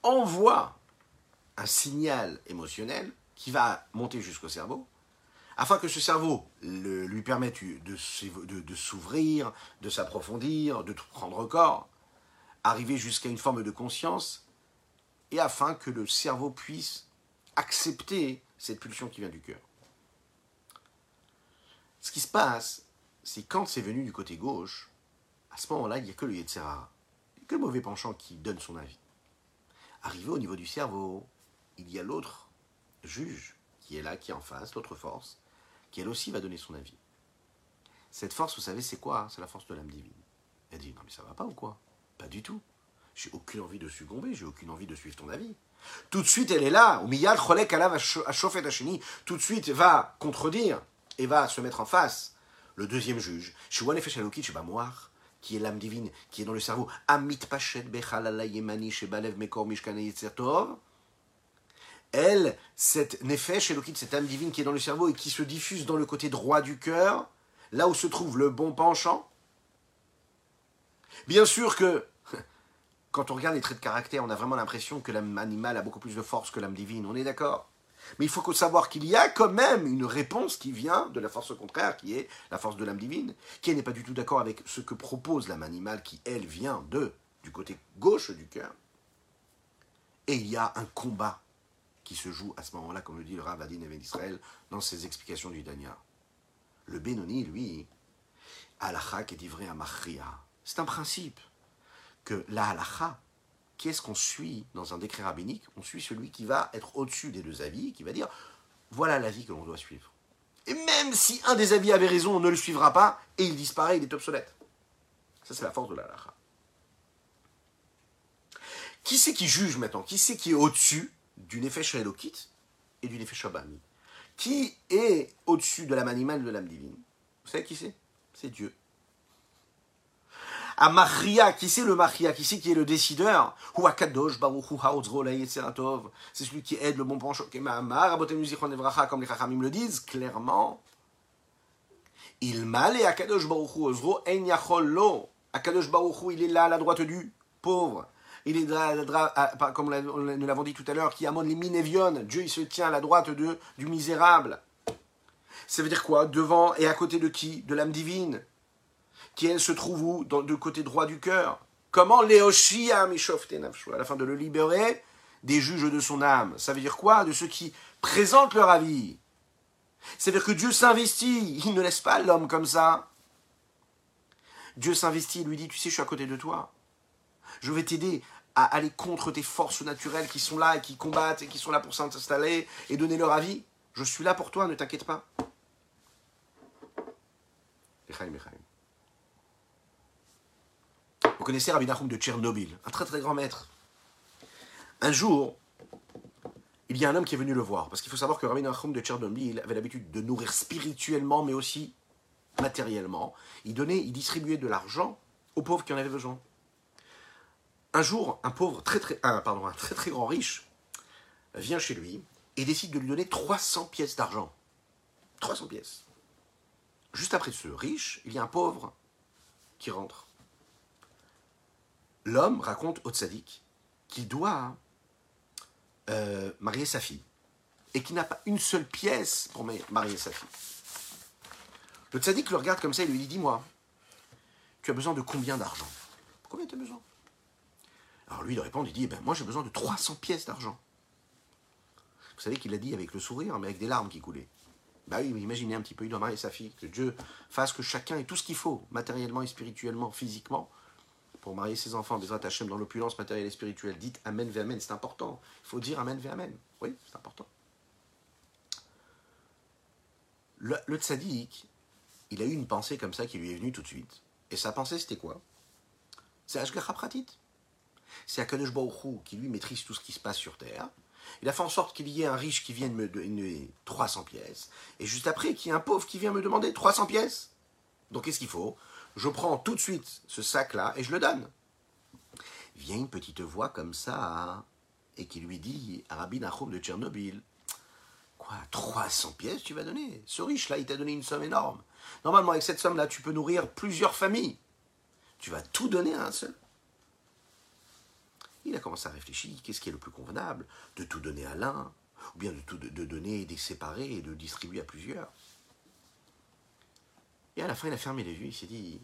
S1: envoie un signal émotionnel qui va monter jusqu'au cerveau, afin que ce cerveau lui permette de, de s'ouvrir, de s'approfondir, de prendre corps, arriver jusqu'à une forme de conscience, et afin que le cerveau puisse accepter cette pulsion qui vient du cœur. Ce qui se passe, c'est quand c'est venu du côté gauche, à ce moment-là, il n'y a que le Yetzerara, que le mauvais penchant qui donne son avis. Arrivé au niveau du cerveau, il y a l'autre juge qui est là, qui est en face, l'autre force, qui elle aussi va donner son avis. Cette force, vous savez, c'est quoi? C'est la force de l'âme divine. Elle dit, non mais ça va pas ou quoi? Pas du tout. J'ai aucune envie de succomber, j'ai aucune envie de suivre ton avis. Tout de suite, elle est là. Tout de suite, va contredire et va se mettre en face. Le deuxième juge, qui est l'âme divine, qui est dans le cerveau, Amit Pachet elle, cette Nefesh Elokit, cette âme divine qui est dans le cerveau et qui se diffuse dans le côté droit du cœur, là où se trouve le bon penchant. Bien sûr que, (laughs) quand on regarde les traits de caractère, on a vraiment l'impression que l'âme animale a beaucoup plus de force que l'âme divine, on est d'accord? Mais il faut savoir qu'il y a quand même une réponse qui vient de la force contraire, qui est la force de l'âme divine, qui n'est pas du tout d'accord avec ce que propose l'âme animale, qui elle vient de du côté gauche du cœur. Et il y a un combat qui se joue à ce moment-là, comme le dit le Rav Adin d'Israël dans ses explications du Danya. Le Benoni, lui, halacha est livré à Machria. C'est un principe que la halacha, qu'est-ce qu'on suit dans un décret rabbinique? On suit celui qui va être au-dessus des deux avis, qui va dire voilà l'avis que l'on doit suivre. Et même si un des avis avait raison, on ne le suivra pas et il disparaît, il est obsolète. Ça, c'est la force de la halacha. Qui c'est qui juge maintenant? Qui c'est qui est au-dessus du Nefesh Elokit et du Nefesh Abami. Qui est au-dessus de l'âme animale et de l'âme divine? Vous savez qui c'est? C'est Dieu. À Maria, qui c'est le Maria Qui c'est qui est le décideur? C'est celui qui aide le bon penchant. Comme les Chachamim le disent clairement. Il m'a Akadosh Baruch Ozro En Lo. Akadosh Baruch il est là à la droite du pauvre il est, comme nous l'avons dit tout à l'heure, qui amène les minévionnes. Dieu, il se tient à la droite de, du misérable. Ça veut dire quoi? Devant et à côté de qui? De l'âme divine. Qui, elle, se trouve où Dans, Du côté droit du cœur. Comment Léoshia À la fin de le libérer des juges de son âme. Ça veut dire quoi? De ceux qui présentent leur avis. Ça veut dire que Dieu s'investit. Il ne laisse pas l'homme comme ça. Dieu s'investit, lui dit, tu sais, je suis à côté de toi. Je vais t'aider à aller contre tes forces naturelles qui sont là et qui combattent et qui sont là pour s'installer et donner leur avis. Je suis là pour toi, ne t'inquiète pas. Connaissez Rabbi Nachum de Tchernobyl, un très très grand maître. Un jour, il y a un homme qui est venu le voir, parce qu'il faut savoir que Rabbi Nachum de Tchernobyl avait l'habitude de nourrir spirituellement, mais aussi matériellement. Il donnait, il distribuait de l'argent aux pauvres qui en avaient besoin. Un jour, un pauvre, très très, pardon, un très très grand riche vient chez lui et décide de lui donner 300 pièces d'argent. 300 pièces. Juste après ce riche, il y a un pauvre qui rentre. L'homme raconte au tzaddik qu'il doit euh, marier sa fille et qu'il n'a pas une seule pièce pour marier sa fille. Le tzaddik le regarde comme ça et lui dit Dis-moi, tu as besoin de combien d'argent? Combien tu as besoin? Alors lui, il répond, il dit, eh ben, moi j'ai besoin de 300 pièces d'argent. Vous savez qu'il l'a dit avec le sourire, mais avec des larmes qui coulaient. Bah oui, imaginez un petit peu, il doit marier sa fille, que Dieu fasse que chacun ait tout ce qu'il faut, matériellement et spirituellement, physiquement, pour marier ses enfants, des Hachem dans l'opulence matérielle et spirituelle. Dites Amen ve Amen, c'est important. Il faut dire Amen ve Amen. Oui, c'est important. Le, le tzaddik, il a eu une pensée comme ça qui lui est venue tout de suite. Et sa pensée, c'était quoi? C'est Ashgacha Pratit c'est Akadosh Baruch qui lui maîtrise tout ce qui se passe sur Terre. Il a fait en sorte qu'il y ait un riche qui vienne me donner 300 pièces, et juste après qu'il y ait un pauvre qui vient me demander 300 pièces. Donc qu'est-ce qu'il faut? Je prends tout de suite ce sac-là et je le donne. Vient une petite voix comme ça, et qui lui dit Rabbi Nachum de Tchernobyl, Quoi 300 pièces tu vas donner? Ce riche-là, il t'a donné une somme énorme. Normalement, avec cette somme-là, tu peux nourrir plusieurs familles. Tu vas tout donner à un seul. Il a commencé à réfléchir, qu'est-ce qui est le plus convenable? De tout donner à l'un, ou bien de, tout, donner et de séparer et de distribuer à plusieurs. Et à la fin, il a fermé les yeux, il s'est dit,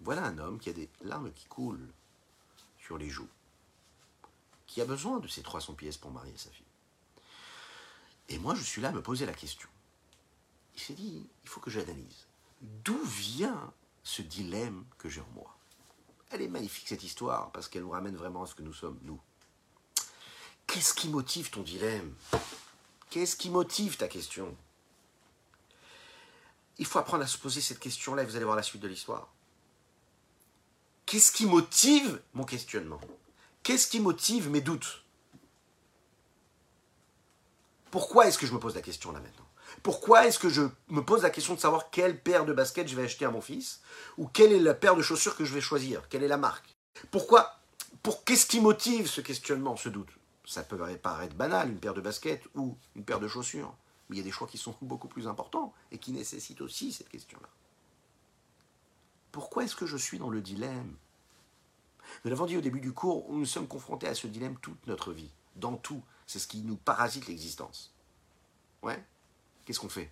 S1: voilà un homme qui a des larmes qui coulent sur les joues, qui a besoin de ces 300 pièces pour marier sa fille. Et moi, je suis là à me poser la question. Il s'est dit, il faut que j'analyse. D'où vient ce dilemme que j'ai en moi? Elle est magnifique cette histoire, parce qu'elle nous ramène vraiment à ce que nous sommes, nous. Qu'est-ce qui motive ton dilemme? Qu'est-ce qui motive ta question? Il faut apprendre à se poser cette question-là et vous allez voir la suite de l'histoire. Qu'est-ce qui motive mon questionnement? Qu'est-ce qui motive mes doutes? Pourquoi est-ce que je me pose la question là maintenant? Pourquoi est-ce que je me pose la question de savoir quelle paire de baskets je vais acheter à mon fils? Ou quelle est la paire de chaussures que je vais choisir? Quelle est la marque? Pourquoi pour, Qu'est-ce qui motive ce questionnement, ce doute? Ça peut paraître banal, une paire de baskets ou une paire de chaussures. Mais il y a des choix qui sont beaucoup plus importants et qui nécessitent aussi cette question-là. Pourquoi est-ce que je suis dans le dilemme? Nous l'avons dit au début du cours, nous sommes confrontés à ce dilemme toute notre vie, dans tout. C'est ce qui nous parasite l'existence. Ouais? Qu'est-ce qu'on fait?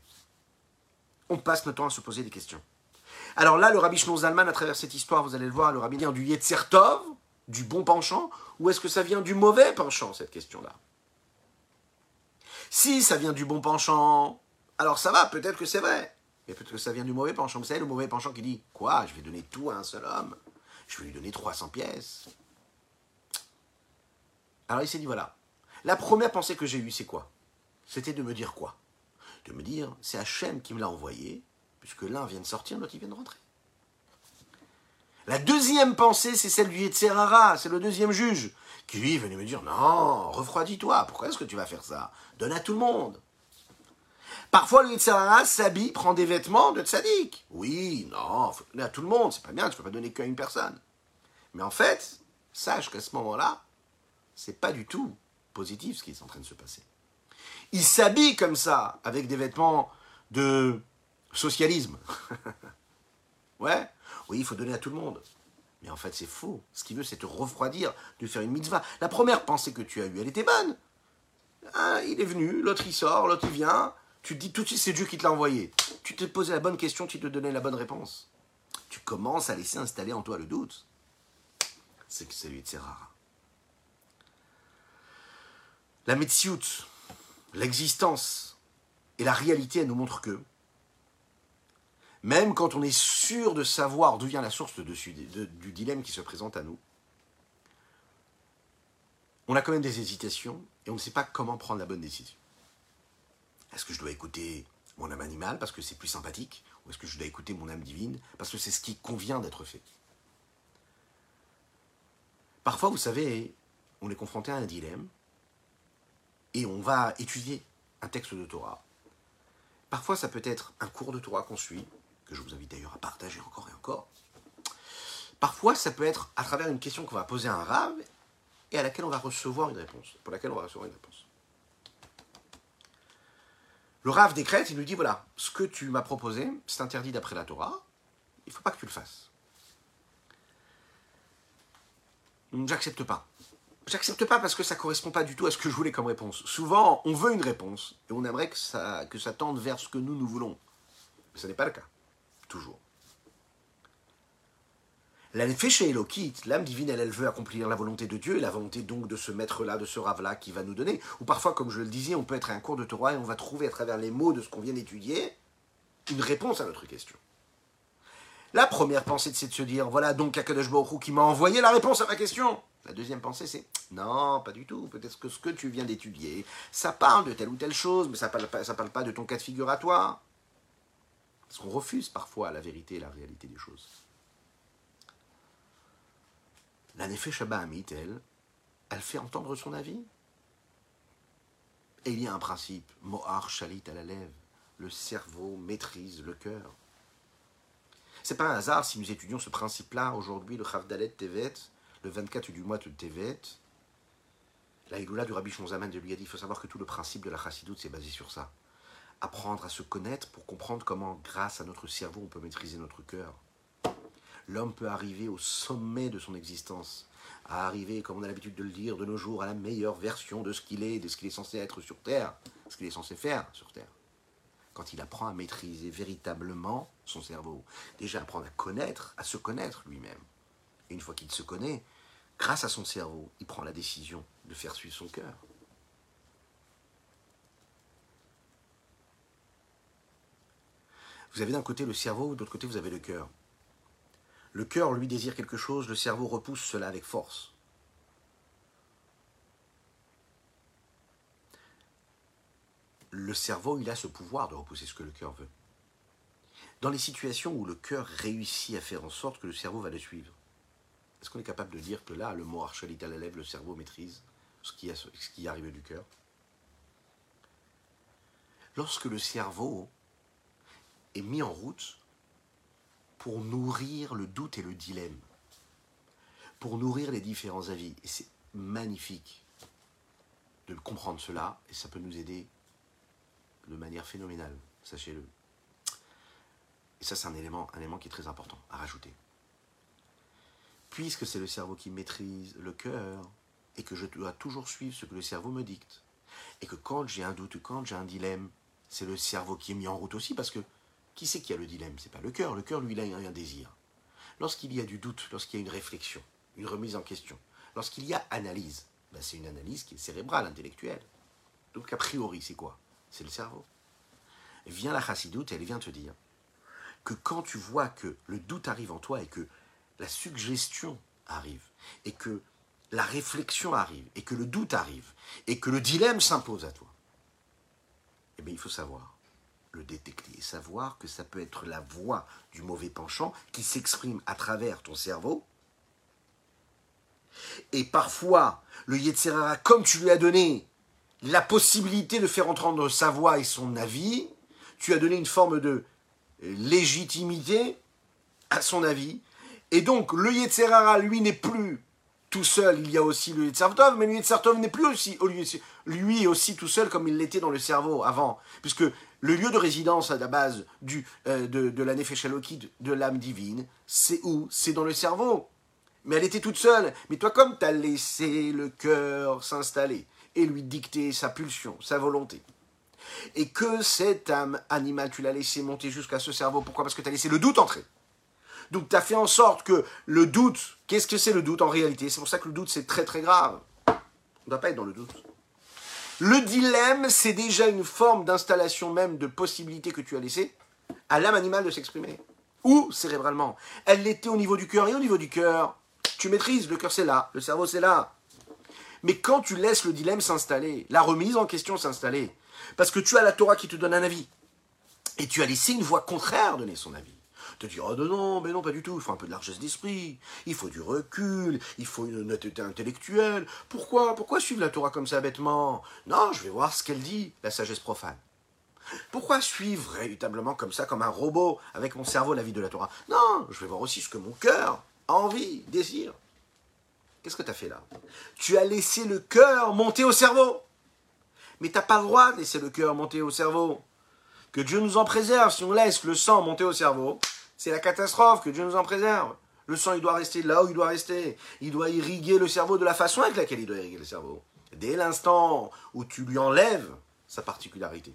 S1: On passe notre temps à se poser des questions. Alors là, le rabbi Zalman, à travers cette histoire, vous allez le voir, le rabbi vient du Yetzertov, du bon penchant, ou est-ce que ça vient du mauvais penchant, cette question-là? Si ça vient du bon penchant, alors ça va, peut-être que c'est vrai. Mais peut-être que ça vient du mauvais penchant. Vous savez, le mauvais penchant qui dit Quoi Je vais donner tout à un seul homme Je vais lui donner 300 pièces. Alors il s'est dit Voilà. La première pensée que j'ai eue, c'est quoi? C'était de me dire quoi? De me dire C'est Hachem qui me l'a envoyé, puisque l'un vient de sortir, l'autre il vient de rentrer. La deuxième pensée, c'est celle du Yetzerara, c'est le deuxième juge, qui lui venait me dire Non, refroidis-toi, pourquoi est-ce que tu vas faire ça? Donne à tout le monde. Parfois, le Yitzhara s'habille, prend des vêtements de tzaddik. Oui, non, faut donner à tout le monde, c'est pas bien, tu peux pas donner qu'à une personne. Mais en fait, sache qu'à ce moment-là, c'est pas du tout positif ce qui est en train de se passer. Il s'habille comme ça, avec des vêtements de socialisme. (laughs) ouais, oui, il faut donner à tout le monde. Mais en fait, c'est faux. Ce qu'il veut, c'est te refroidir, de faire une mitzvah. La première pensée que tu as eue, elle était bonne. Ah, il est venu, l'autre il sort, l'autre il vient, tu te dis tout de suite c'est Dieu qui te l'a envoyé. Tu te posais la bonne question, tu te donnais la bonne réponse. Tu commences à laisser installer en toi le doute. C'est que c'est lui, c'est rare. La Metsiout, l'existence et la réalité, elle nous montrent que, même quand on est sûr de savoir d'où vient la source du dilemme qui se présente à nous, on a quand même des hésitations et on ne sait pas comment prendre la bonne décision. Est-ce que je dois écouter mon âme animale parce que c'est plus sympathique Ou est-ce que je dois écouter mon âme divine parce que c'est ce qui convient d'être fait? Parfois, vous savez, on est confronté à un dilemme et on va étudier un texte de Torah. Parfois, ça peut être un cours de Torah qu'on suit, que je vous invite d'ailleurs à partager encore et encore. Parfois, ça peut être à travers une question qu'on va poser à un rave et à laquelle on va recevoir une réponse, pour laquelle on va recevoir une réponse. Le Rav décrète, il lui dit voilà, ce que tu m'as proposé, c'est interdit d'après la Torah, il ne faut pas que tu le fasses. J'accepte pas. J'accepte pas parce que ça correspond pas du tout à ce que je voulais comme réponse. Souvent, on veut une réponse et on aimerait que ça, que ça tende vers ce que nous, nous voulons. Mais ce n'est pas le cas. Toujours. La chez Elokit, l'âme divine, elle, veut accomplir la volonté de Dieu, et la volonté donc de ce maître-là, de ce rave-là qui va nous donner. Ou parfois, comme je le disais, on peut être à un cours de Torah et on va trouver à travers les mots de ce qu'on vient d'étudier une réponse à notre question. La première pensée, c'est de se dire, voilà donc Akadosh Baruch qui m'a envoyé la réponse à ma question. La deuxième pensée, c'est, non, pas du tout, peut-être que ce que tu viens d'étudier, ça parle de telle ou telle chose, mais ça ne parle, parle pas de ton cas de figure à toi. Parce qu'on refuse parfois la vérité et la réalité des choses. La Nefesh Amit, elle, elle fait entendre son avis. Et il y a un principe, Mohar Shalit à la lèvre, le cerveau maîtrise le cœur. C'est pas un hasard si nous étudions ce principe-là aujourd'hui, le Chavdalet Tevet, le 24 du mois de Tevet, La Iloula du Rabbi Shonzaman de lui a dit il faut savoir que tout le principe de la chassidoute, c'est basé sur ça. Apprendre à se connaître pour comprendre comment, grâce à notre cerveau, on peut maîtriser notre cœur. L'homme peut arriver au sommet de son existence, à arriver, comme on a l'habitude de le dire, de nos jours, à la meilleure version de ce qu'il est, de ce qu'il est censé être sur Terre, ce qu'il est censé faire sur Terre. Quand il apprend à maîtriser véritablement son cerveau, déjà apprendre à connaître, à se connaître lui-même. Et une fois qu'il se connaît, grâce à son cerveau, il prend la décision de faire suivre son cœur. Vous avez d'un côté le cerveau, de l'autre côté vous avez le cœur. Le cœur, lui, désire quelque chose, le cerveau repousse cela avec force. Le cerveau, il a ce pouvoir de repousser ce que le cœur veut. Dans les situations où le cœur réussit à faire en sorte que le cerveau va le suivre, est-ce qu'on est capable de dire que là, le mot archalit à la lèvre, le cerveau maîtrise ce qui, a, ce qui arrive du cœur? Lorsque le cerveau est mis en route pour nourrir le doute et le dilemme, pour nourrir les différents avis. Et c'est magnifique de comprendre cela, et ça peut nous aider de manière phénoménale, sachez-le. Et ça, c'est un élément, un élément qui est très important à rajouter. Puisque c'est le cerveau qui maîtrise le cœur, et que je dois toujours suivre ce que le cerveau me dicte, et que quand j'ai un doute ou quand j'ai un dilemme, c'est le cerveau qui est mis en route aussi, parce que qui c'est qui a le dilemme? C'est pas le cœur. Le cœur, lui, il a un désir. Lorsqu'il y a du doute, lorsqu'il y a une réflexion, une remise en question, lorsqu'il y a analyse, ben c'est une analyse qui est cérébrale, intellectuelle. Donc, a priori, c'est quoi? C'est le cerveau. vient la chassidoute et elle vient te dire que quand tu vois que le doute arrive en toi et que la suggestion arrive, et que la réflexion arrive, et que le doute arrive, et que le dilemme s'impose à toi, eh bien, il faut savoir le détecter et savoir que ça peut être la voix du mauvais penchant qui s'exprime à travers ton cerveau. Et parfois, le Yetzerara, comme tu lui as donné la possibilité de faire entendre sa voix et son avis, tu as donné une forme de légitimité à son avis. Et donc, le Yetzerara, lui, n'est plus tout seul, il y a aussi le Yetzertov, mais le Yetzertov n'est plus aussi, lui aussi tout seul comme il l'était dans le cerveau avant. Puisque le lieu de résidence à la base du, euh, de, de la Nefeshalokid, de l'âme divine, c'est où? C'est dans le cerveau. Mais elle était toute seule. Mais toi, comme tu as laissé le cœur s'installer et lui dicter sa pulsion, sa volonté, et que cette âme animale, tu l'as laissé monter jusqu'à ce cerveau, pourquoi? Parce que tu as laissé le doute entrer. Donc tu as fait en sorte que le doute, qu'est-ce que c'est le doute en réalité? C'est pour ça que le doute c'est très très grave. On ne doit pas être dans le doute. Le dilemme, c'est déjà une forme d'installation même de possibilité que tu as laissée à l'âme animale de s'exprimer. Ou cérébralement. Elle l'était au niveau du cœur. Et au niveau du cœur, tu maîtrises, le cœur c'est là, le cerveau c'est là. Mais quand tu laisses le dilemme s'installer, la remise en question s'installer, parce que tu as la Torah qui te donne un avis, et tu as laissé une voix contraire donner son avis, te dire oh non, mais non, pas du tout, il faut un peu de largesse d'esprit, il faut du recul, il faut une honnêteté intellectuelle. Pourquoi Pourquoi suivre la Torah comme ça bêtement? Non, je vais voir ce qu'elle dit, la sagesse profane. Pourquoi suivre véritablement comme ça, comme un robot, avec mon cerveau, la vie de la Torah? Non, je vais voir aussi ce que mon cœur a envie, désire. Qu'est-ce que tu as fait là? Tu as laissé le cœur monter au cerveau. Mais tu n'as pas le droit de laisser le cœur monter au cerveau. Que Dieu nous en préserve si on laisse le sang monter au cerveau. C'est la catastrophe, que Dieu nous en préserve. Le sang, il doit rester là où il doit rester. Il doit irriguer le cerveau de la façon avec laquelle il doit irriguer le cerveau. Dès l'instant où tu lui enlèves sa particularité,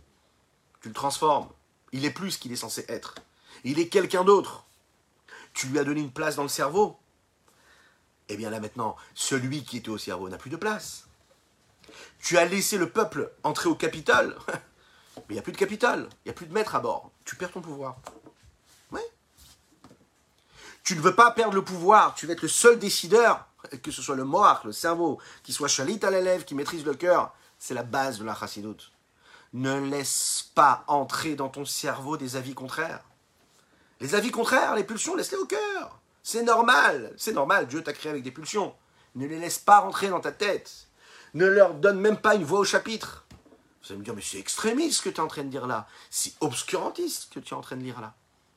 S1: tu le transformes. Il est plus ce qu'il est censé être. Il est quelqu'un d'autre. Tu lui as donné une place dans le cerveau. Eh bien là maintenant, celui qui était au cerveau n'a plus de place. Tu as laissé le peuple entrer au capital. (laughs) Mais il n'y a plus de capital. Il n'y a plus de maître à bord. Tu perds ton pouvoir. Tu ne veux pas perdre le pouvoir, tu veux être le seul décideur, que ce soit le moach, le cerveau, qui soit chalit à l'élève, qui maîtrise le cœur. C'est la base de la chassidoute. Ne laisse pas entrer dans ton cerveau des avis contraires. Les avis contraires, les pulsions, laisse-les au cœur. C'est normal, c'est normal, Dieu t'a créé avec des pulsions. Ne les laisse pas rentrer dans ta tête. Ne leur donne même pas une voix au chapitre. Vous allez me dire, mais c'est extrémiste que tu es en train de dire là. C'est obscurantiste que tu es en train de lire là.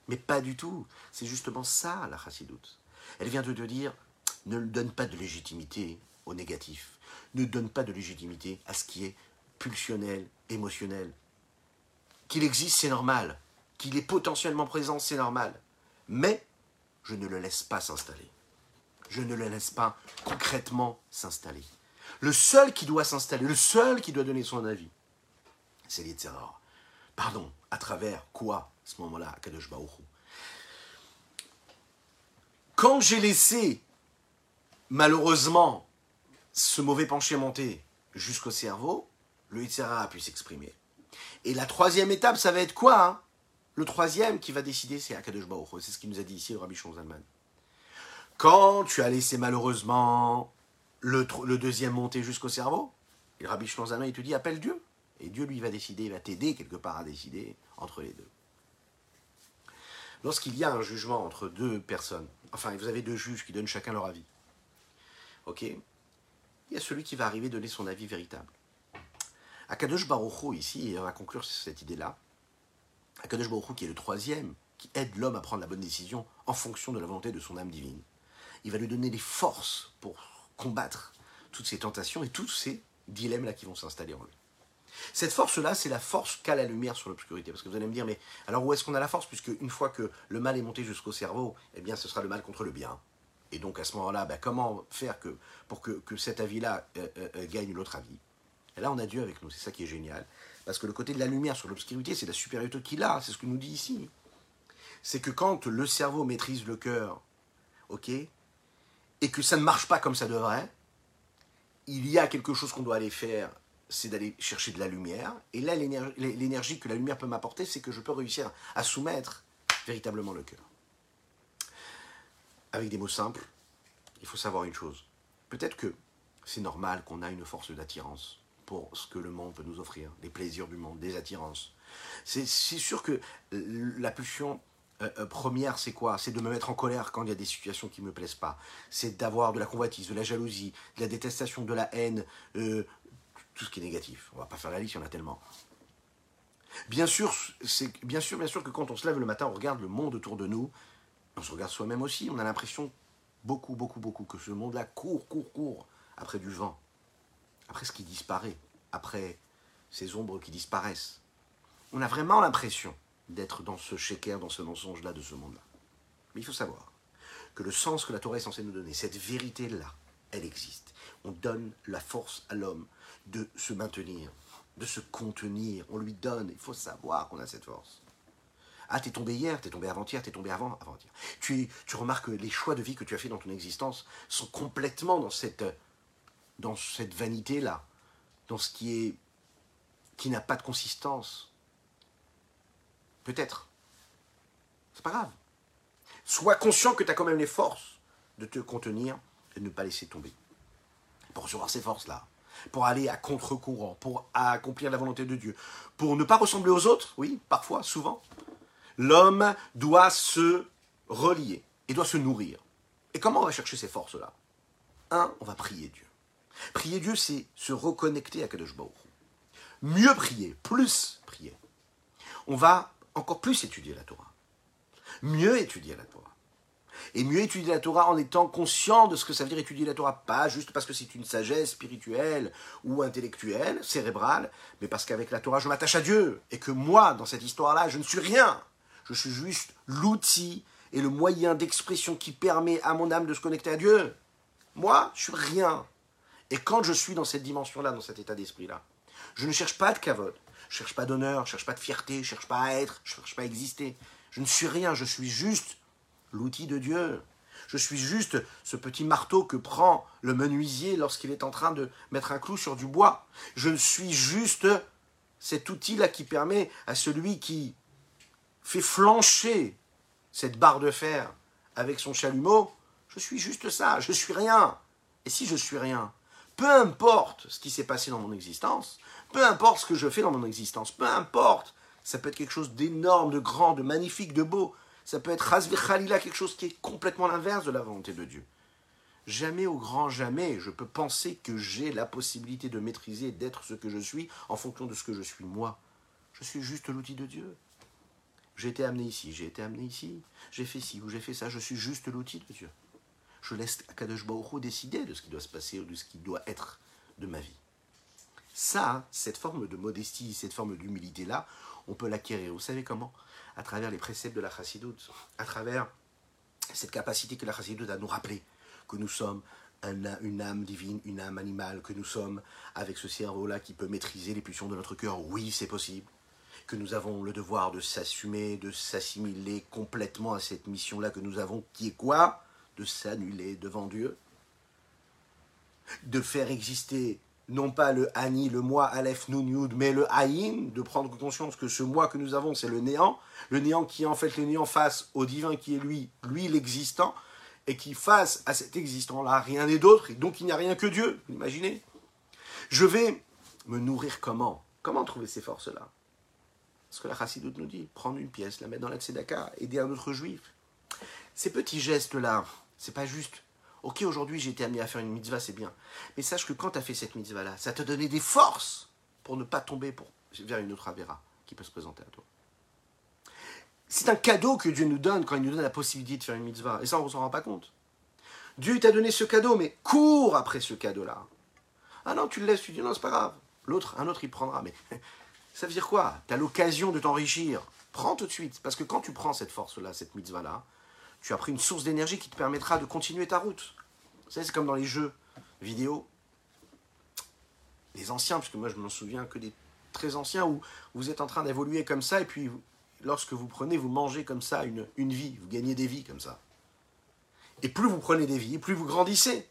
S1: Mais pas du tout. C'est justement ça, la chassidoute. Elle vient de te dire, ne donne pas de légitimité au négatif. Ne donne pas de légitimité à ce qui est pulsionnel, émotionnel. Qu'il existe, c'est normal. Qu'il est potentiellement présent, c'est normal. Mais je ne le laisse pas s'installer. Je ne le laisse pas concrètement s'installer. Le seul qui doit s'installer, le seul qui doit donner son avis, c'est l'Yitzhara. Pardon, à travers quoi, ce moment-là, Kadosh Baruch Quand j'ai laissé, malheureusement, ce mauvais penché monter jusqu'au cerveau, le Yitzhara a pu s'exprimer. Et la troisième étape, ça va être quoi hein? Le troisième qui va décider, c'est Akadosh Baruch C'est ce qu'il nous a dit ici le Rabbi Zalman. Quand tu as laissé malheureusement le, deuxième monter jusqu'au cerveau, le Rabbi Zalman, il te dit appelle Dieu. Et Dieu, lui, va décider, il va t'aider quelque part à décider entre les deux. Lorsqu'il y a un jugement entre deux personnes, enfin, vous avez deux juges qui donnent chacun leur avis, ok Il y a celui qui va arriver donner son avis véritable. Akadosh Baruch ici, et on va conclure cette idée-là, Akadosh Baruch qui est le troisième, qui aide l'homme à prendre la bonne décision en fonction de la volonté de son âme divine. Il va lui donner les forces pour combattre toutes ces tentations et tous ces dilemmes-là qui vont s'installer en lui. Cette force-là, c'est la force qu'a la lumière sur l'obscurité. Parce que vous allez me dire, mais alors où est-ce qu'on a la force? Puisque une fois que le mal est monté jusqu'au cerveau, eh bien ce sera le mal contre le bien. Et donc à ce moment-là, ben, comment faire pour que, cet avis-là euh, euh, euh, gagne l'autre avis? Là, on a Dieu avec nous, c'est ça qui est génial. Parce que le côté de la lumière sur l'obscurité, c'est la supériorité qu'il a, c'est ce que nous dit ici. C'est que quand le cerveau maîtrise le cœur, ok, et que ça ne marche pas comme ça devrait, il y a quelque chose qu'on doit aller faire, c'est d'aller chercher de la lumière. Et là, l'énergie que la lumière peut m'apporter, c'est que je peux réussir à soumettre véritablement le cœur. Avec des mots simples, il faut savoir une chose. Peut-être que c'est normal qu'on a une force d'attirance pour ce que le monde peut nous offrir, les plaisirs du monde, des attirances. C'est sûr que la pulsion euh, euh, première, c'est quoi? C'est de me mettre en colère quand il y a des situations qui ne me plaisent pas. C'est d'avoir de la convoitise, de la jalousie, de la détestation, de la haine, euh, tout ce qui est négatif. On va pas faire la liste, il y en a tellement. Bien sûr, c'est bien sûr, bien sûr que quand on se lève le matin, on regarde le monde autour de nous, on se regarde soi-même aussi, on a l'impression beaucoup, beaucoup, beaucoup que ce monde-là court, court, court après du vent après ce qui disparaît, après ces ombres qui disparaissent. On a vraiment l'impression d'être dans ce shaker, dans ce mensonge-là, de ce monde-là. Mais il faut savoir que le sens que la Torah est censée nous donner, cette vérité-là, elle existe. On donne la force à l'homme de se maintenir, de se contenir. On lui donne. Il faut savoir qu'on a cette force. Ah, t'es tombé hier, t'es tombé avant-hier, t'es tombé avant, avant-hier. Tu, tu remarques que les choix de vie que tu as fait dans ton existence sont complètement dans cette dans cette vanité-là, dans ce qui est qui n'a pas de consistance. Peut-être. C'est pas grave. Sois conscient que tu as quand même les forces de te contenir et de ne pas laisser tomber. Pour recevoir ces forces-là, pour aller à contre-courant, pour accomplir la volonté de Dieu, pour ne pas ressembler aux autres, oui, parfois, souvent, l'homme doit se relier et doit se nourrir. Et comment on va chercher ces forces-là? Un, on va prier Dieu. Prier Dieu, c'est se reconnecter à Kadosh Baruch. Mieux prier, plus prier. On va encore plus étudier la Torah. Mieux étudier la Torah. Et mieux étudier la Torah en étant conscient de ce que ça veut dire étudier la Torah. Pas juste parce que c'est une sagesse spirituelle ou intellectuelle, cérébrale, mais parce qu'avec la Torah, je m'attache à Dieu. Et que moi, dans cette histoire-là, je ne suis rien. Je suis juste l'outil et le moyen d'expression qui permet à mon âme de se connecter à Dieu. Moi, je suis rien. Et quand je suis dans cette dimension-là, dans cet état d'esprit-là, je ne cherche pas de cavode, je cherche pas d'honneur, je cherche pas de fierté, je cherche pas à être, je cherche pas à exister. Je ne suis rien, je suis juste l'outil de Dieu. Je suis juste ce petit marteau que prend le menuisier lorsqu'il est en train de mettre un clou sur du bois. Je suis juste cet outil-là qui permet à celui qui fait flancher cette barre de fer avec son chalumeau. Je suis juste ça, je suis rien. Et si je suis rien, peu importe ce qui s'est passé dans mon existence, peu importe ce que je fais dans mon existence, peu importe, ça peut être quelque chose d'énorme, de grand, de magnifique, de beau, ça peut être Khalila, quelque chose qui est complètement l'inverse de la volonté de Dieu. Jamais au grand jamais, je peux penser que j'ai la possibilité de maîtriser d'être ce que je suis en fonction de ce que je suis moi. Je suis juste l'outil de Dieu. J'ai été amené ici, j'ai été amené ici, j'ai fait ci ou j'ai fait ça, je suis juste l'outil de Dieu. Je laisse Akadosh Baruch décider de ce qui doit se passer ou de ce qui doit être de ma vie. Ça, cette forme de modestie, cette forme d'humilité-là, on peut l'acquérir. Vous savez comment? À travers les préceptes de la chassidoute, à travers cette capacité que la chassidoute a à nous rappeler que nous sommes une âme divine, une âme animale, que nous sommes avec ce cerveau-là qui peut maîtriser les pulsions de notre cœur. Oui, c'est possible. Que nous avons le devoir de s'assumer, de s'assimiler complètement à cette mission-là que nous avons, qui est quoi? De s'annuler devant Dieu. De faire exister non pas le Ani, le moi, Aleph, Nun, Yud, mais le Haïm, de prendre conscience que ce moi que nous avons, c'est le néant, le néant qui est en fait le néant face au divin qui est lui, lui l'existant, et qui face à cet existant-là, rien n'est d'autre, et donc il n'y a rien que Dieu, imaginez. Je vais me nourrir comment? Comment trouver ces forces-là? Ce que la Chassidoute nous dit, prendre une pièce, la mettre dans la tzedaka, aider un autre juif. Ces petits gestes-là, c'est pas juste Ok, aujourd'hui j'ai été amené à faire une mitzvah, c'est bien. Mais sache que quand tu as fait cette mitzvah-là, ça te donnait des forces pour ne pas tomber pour, vers une autre avéra qui peut se présenter à toi. C'est un cadeau que Dieu nous donne quand il nous donne la possibilité de faire une mitzvah. Et ça, on ne s'en rend pas compte. Dieu t'a donné ce cadeau, mais cours après ce cadeau-là. Ah non, tu le laisses, tu dis non, c'est pas grave. L'autre, un autre, il prendra. Mais (laughs) ça veut dire quoi? Tu as l'occasion de t'enrichir. Prends tout de suite. Parce que quand tu prends cette force-là, cette mitzvah-là, tu as pris une source d'énergie qui te permettra de continuer ta route. C'est comme dans les jeux vidéo. Les anciens, puisque moi je m'en souviens que des très anciens, où vous êtes en train d'évoluer comme ça, et puis lorsque vous prenez, vous mangez comme ça une, une vie, vous gagnez des vies comme ça. Et plus vous prenez des vies, plus vous grandissez.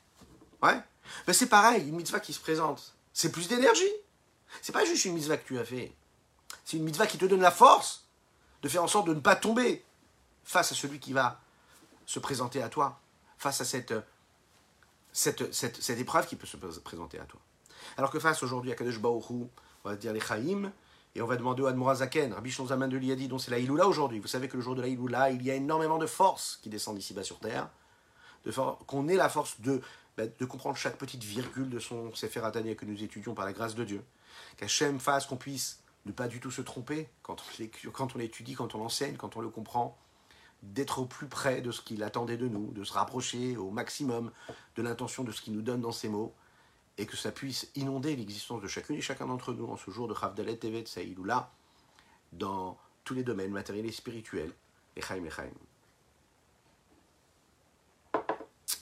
S1: Ouais ben C'est pareil, une mitzvah qui se présente, c'est plus d'énergie. C'est pas juste une mitzvah que tu as fait. C'est une mitzvah qui te donne la force de faire en sorte de ne pas tomber face à celui qui va se présenter à toi face à cette, cette, cette, cette épreuve qui peut se présenter à toi. Alors que face aujourd'hui à Kadesh Baoru, on va dire les Chaïm, et on va demander au Admorazaken, Rabbi Zaman de Liadi, dont c'est la Iloula aujourd'hui. Vous savez que le jour de la Iloula, il y a énormément de force qui descend d'ici-bas sur terre, qu'on ait la force de, bah, de comprendre chaque petite virgule de son Sefer Atania que nous étudions par la grâce de Dieu. Qu'Hachem fasse qu'on puisse ne pas du tout se tromper quand on l'étudie, quand on l'enseigne, quand on le comprend, d'être au plus près de ce qu'il attendait de nous, de se rapprocher au maximum de l'intention de ce qu'il nous donne dans ces mots, et que ça puisse inonder l'existence de chacune et chacun d'entre nous en ce jour de Chavdalet Tevet Saïloula, dans tous les domaines matériels et spirituels. Et Chaim et Chaim.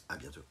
S1: À bientôt.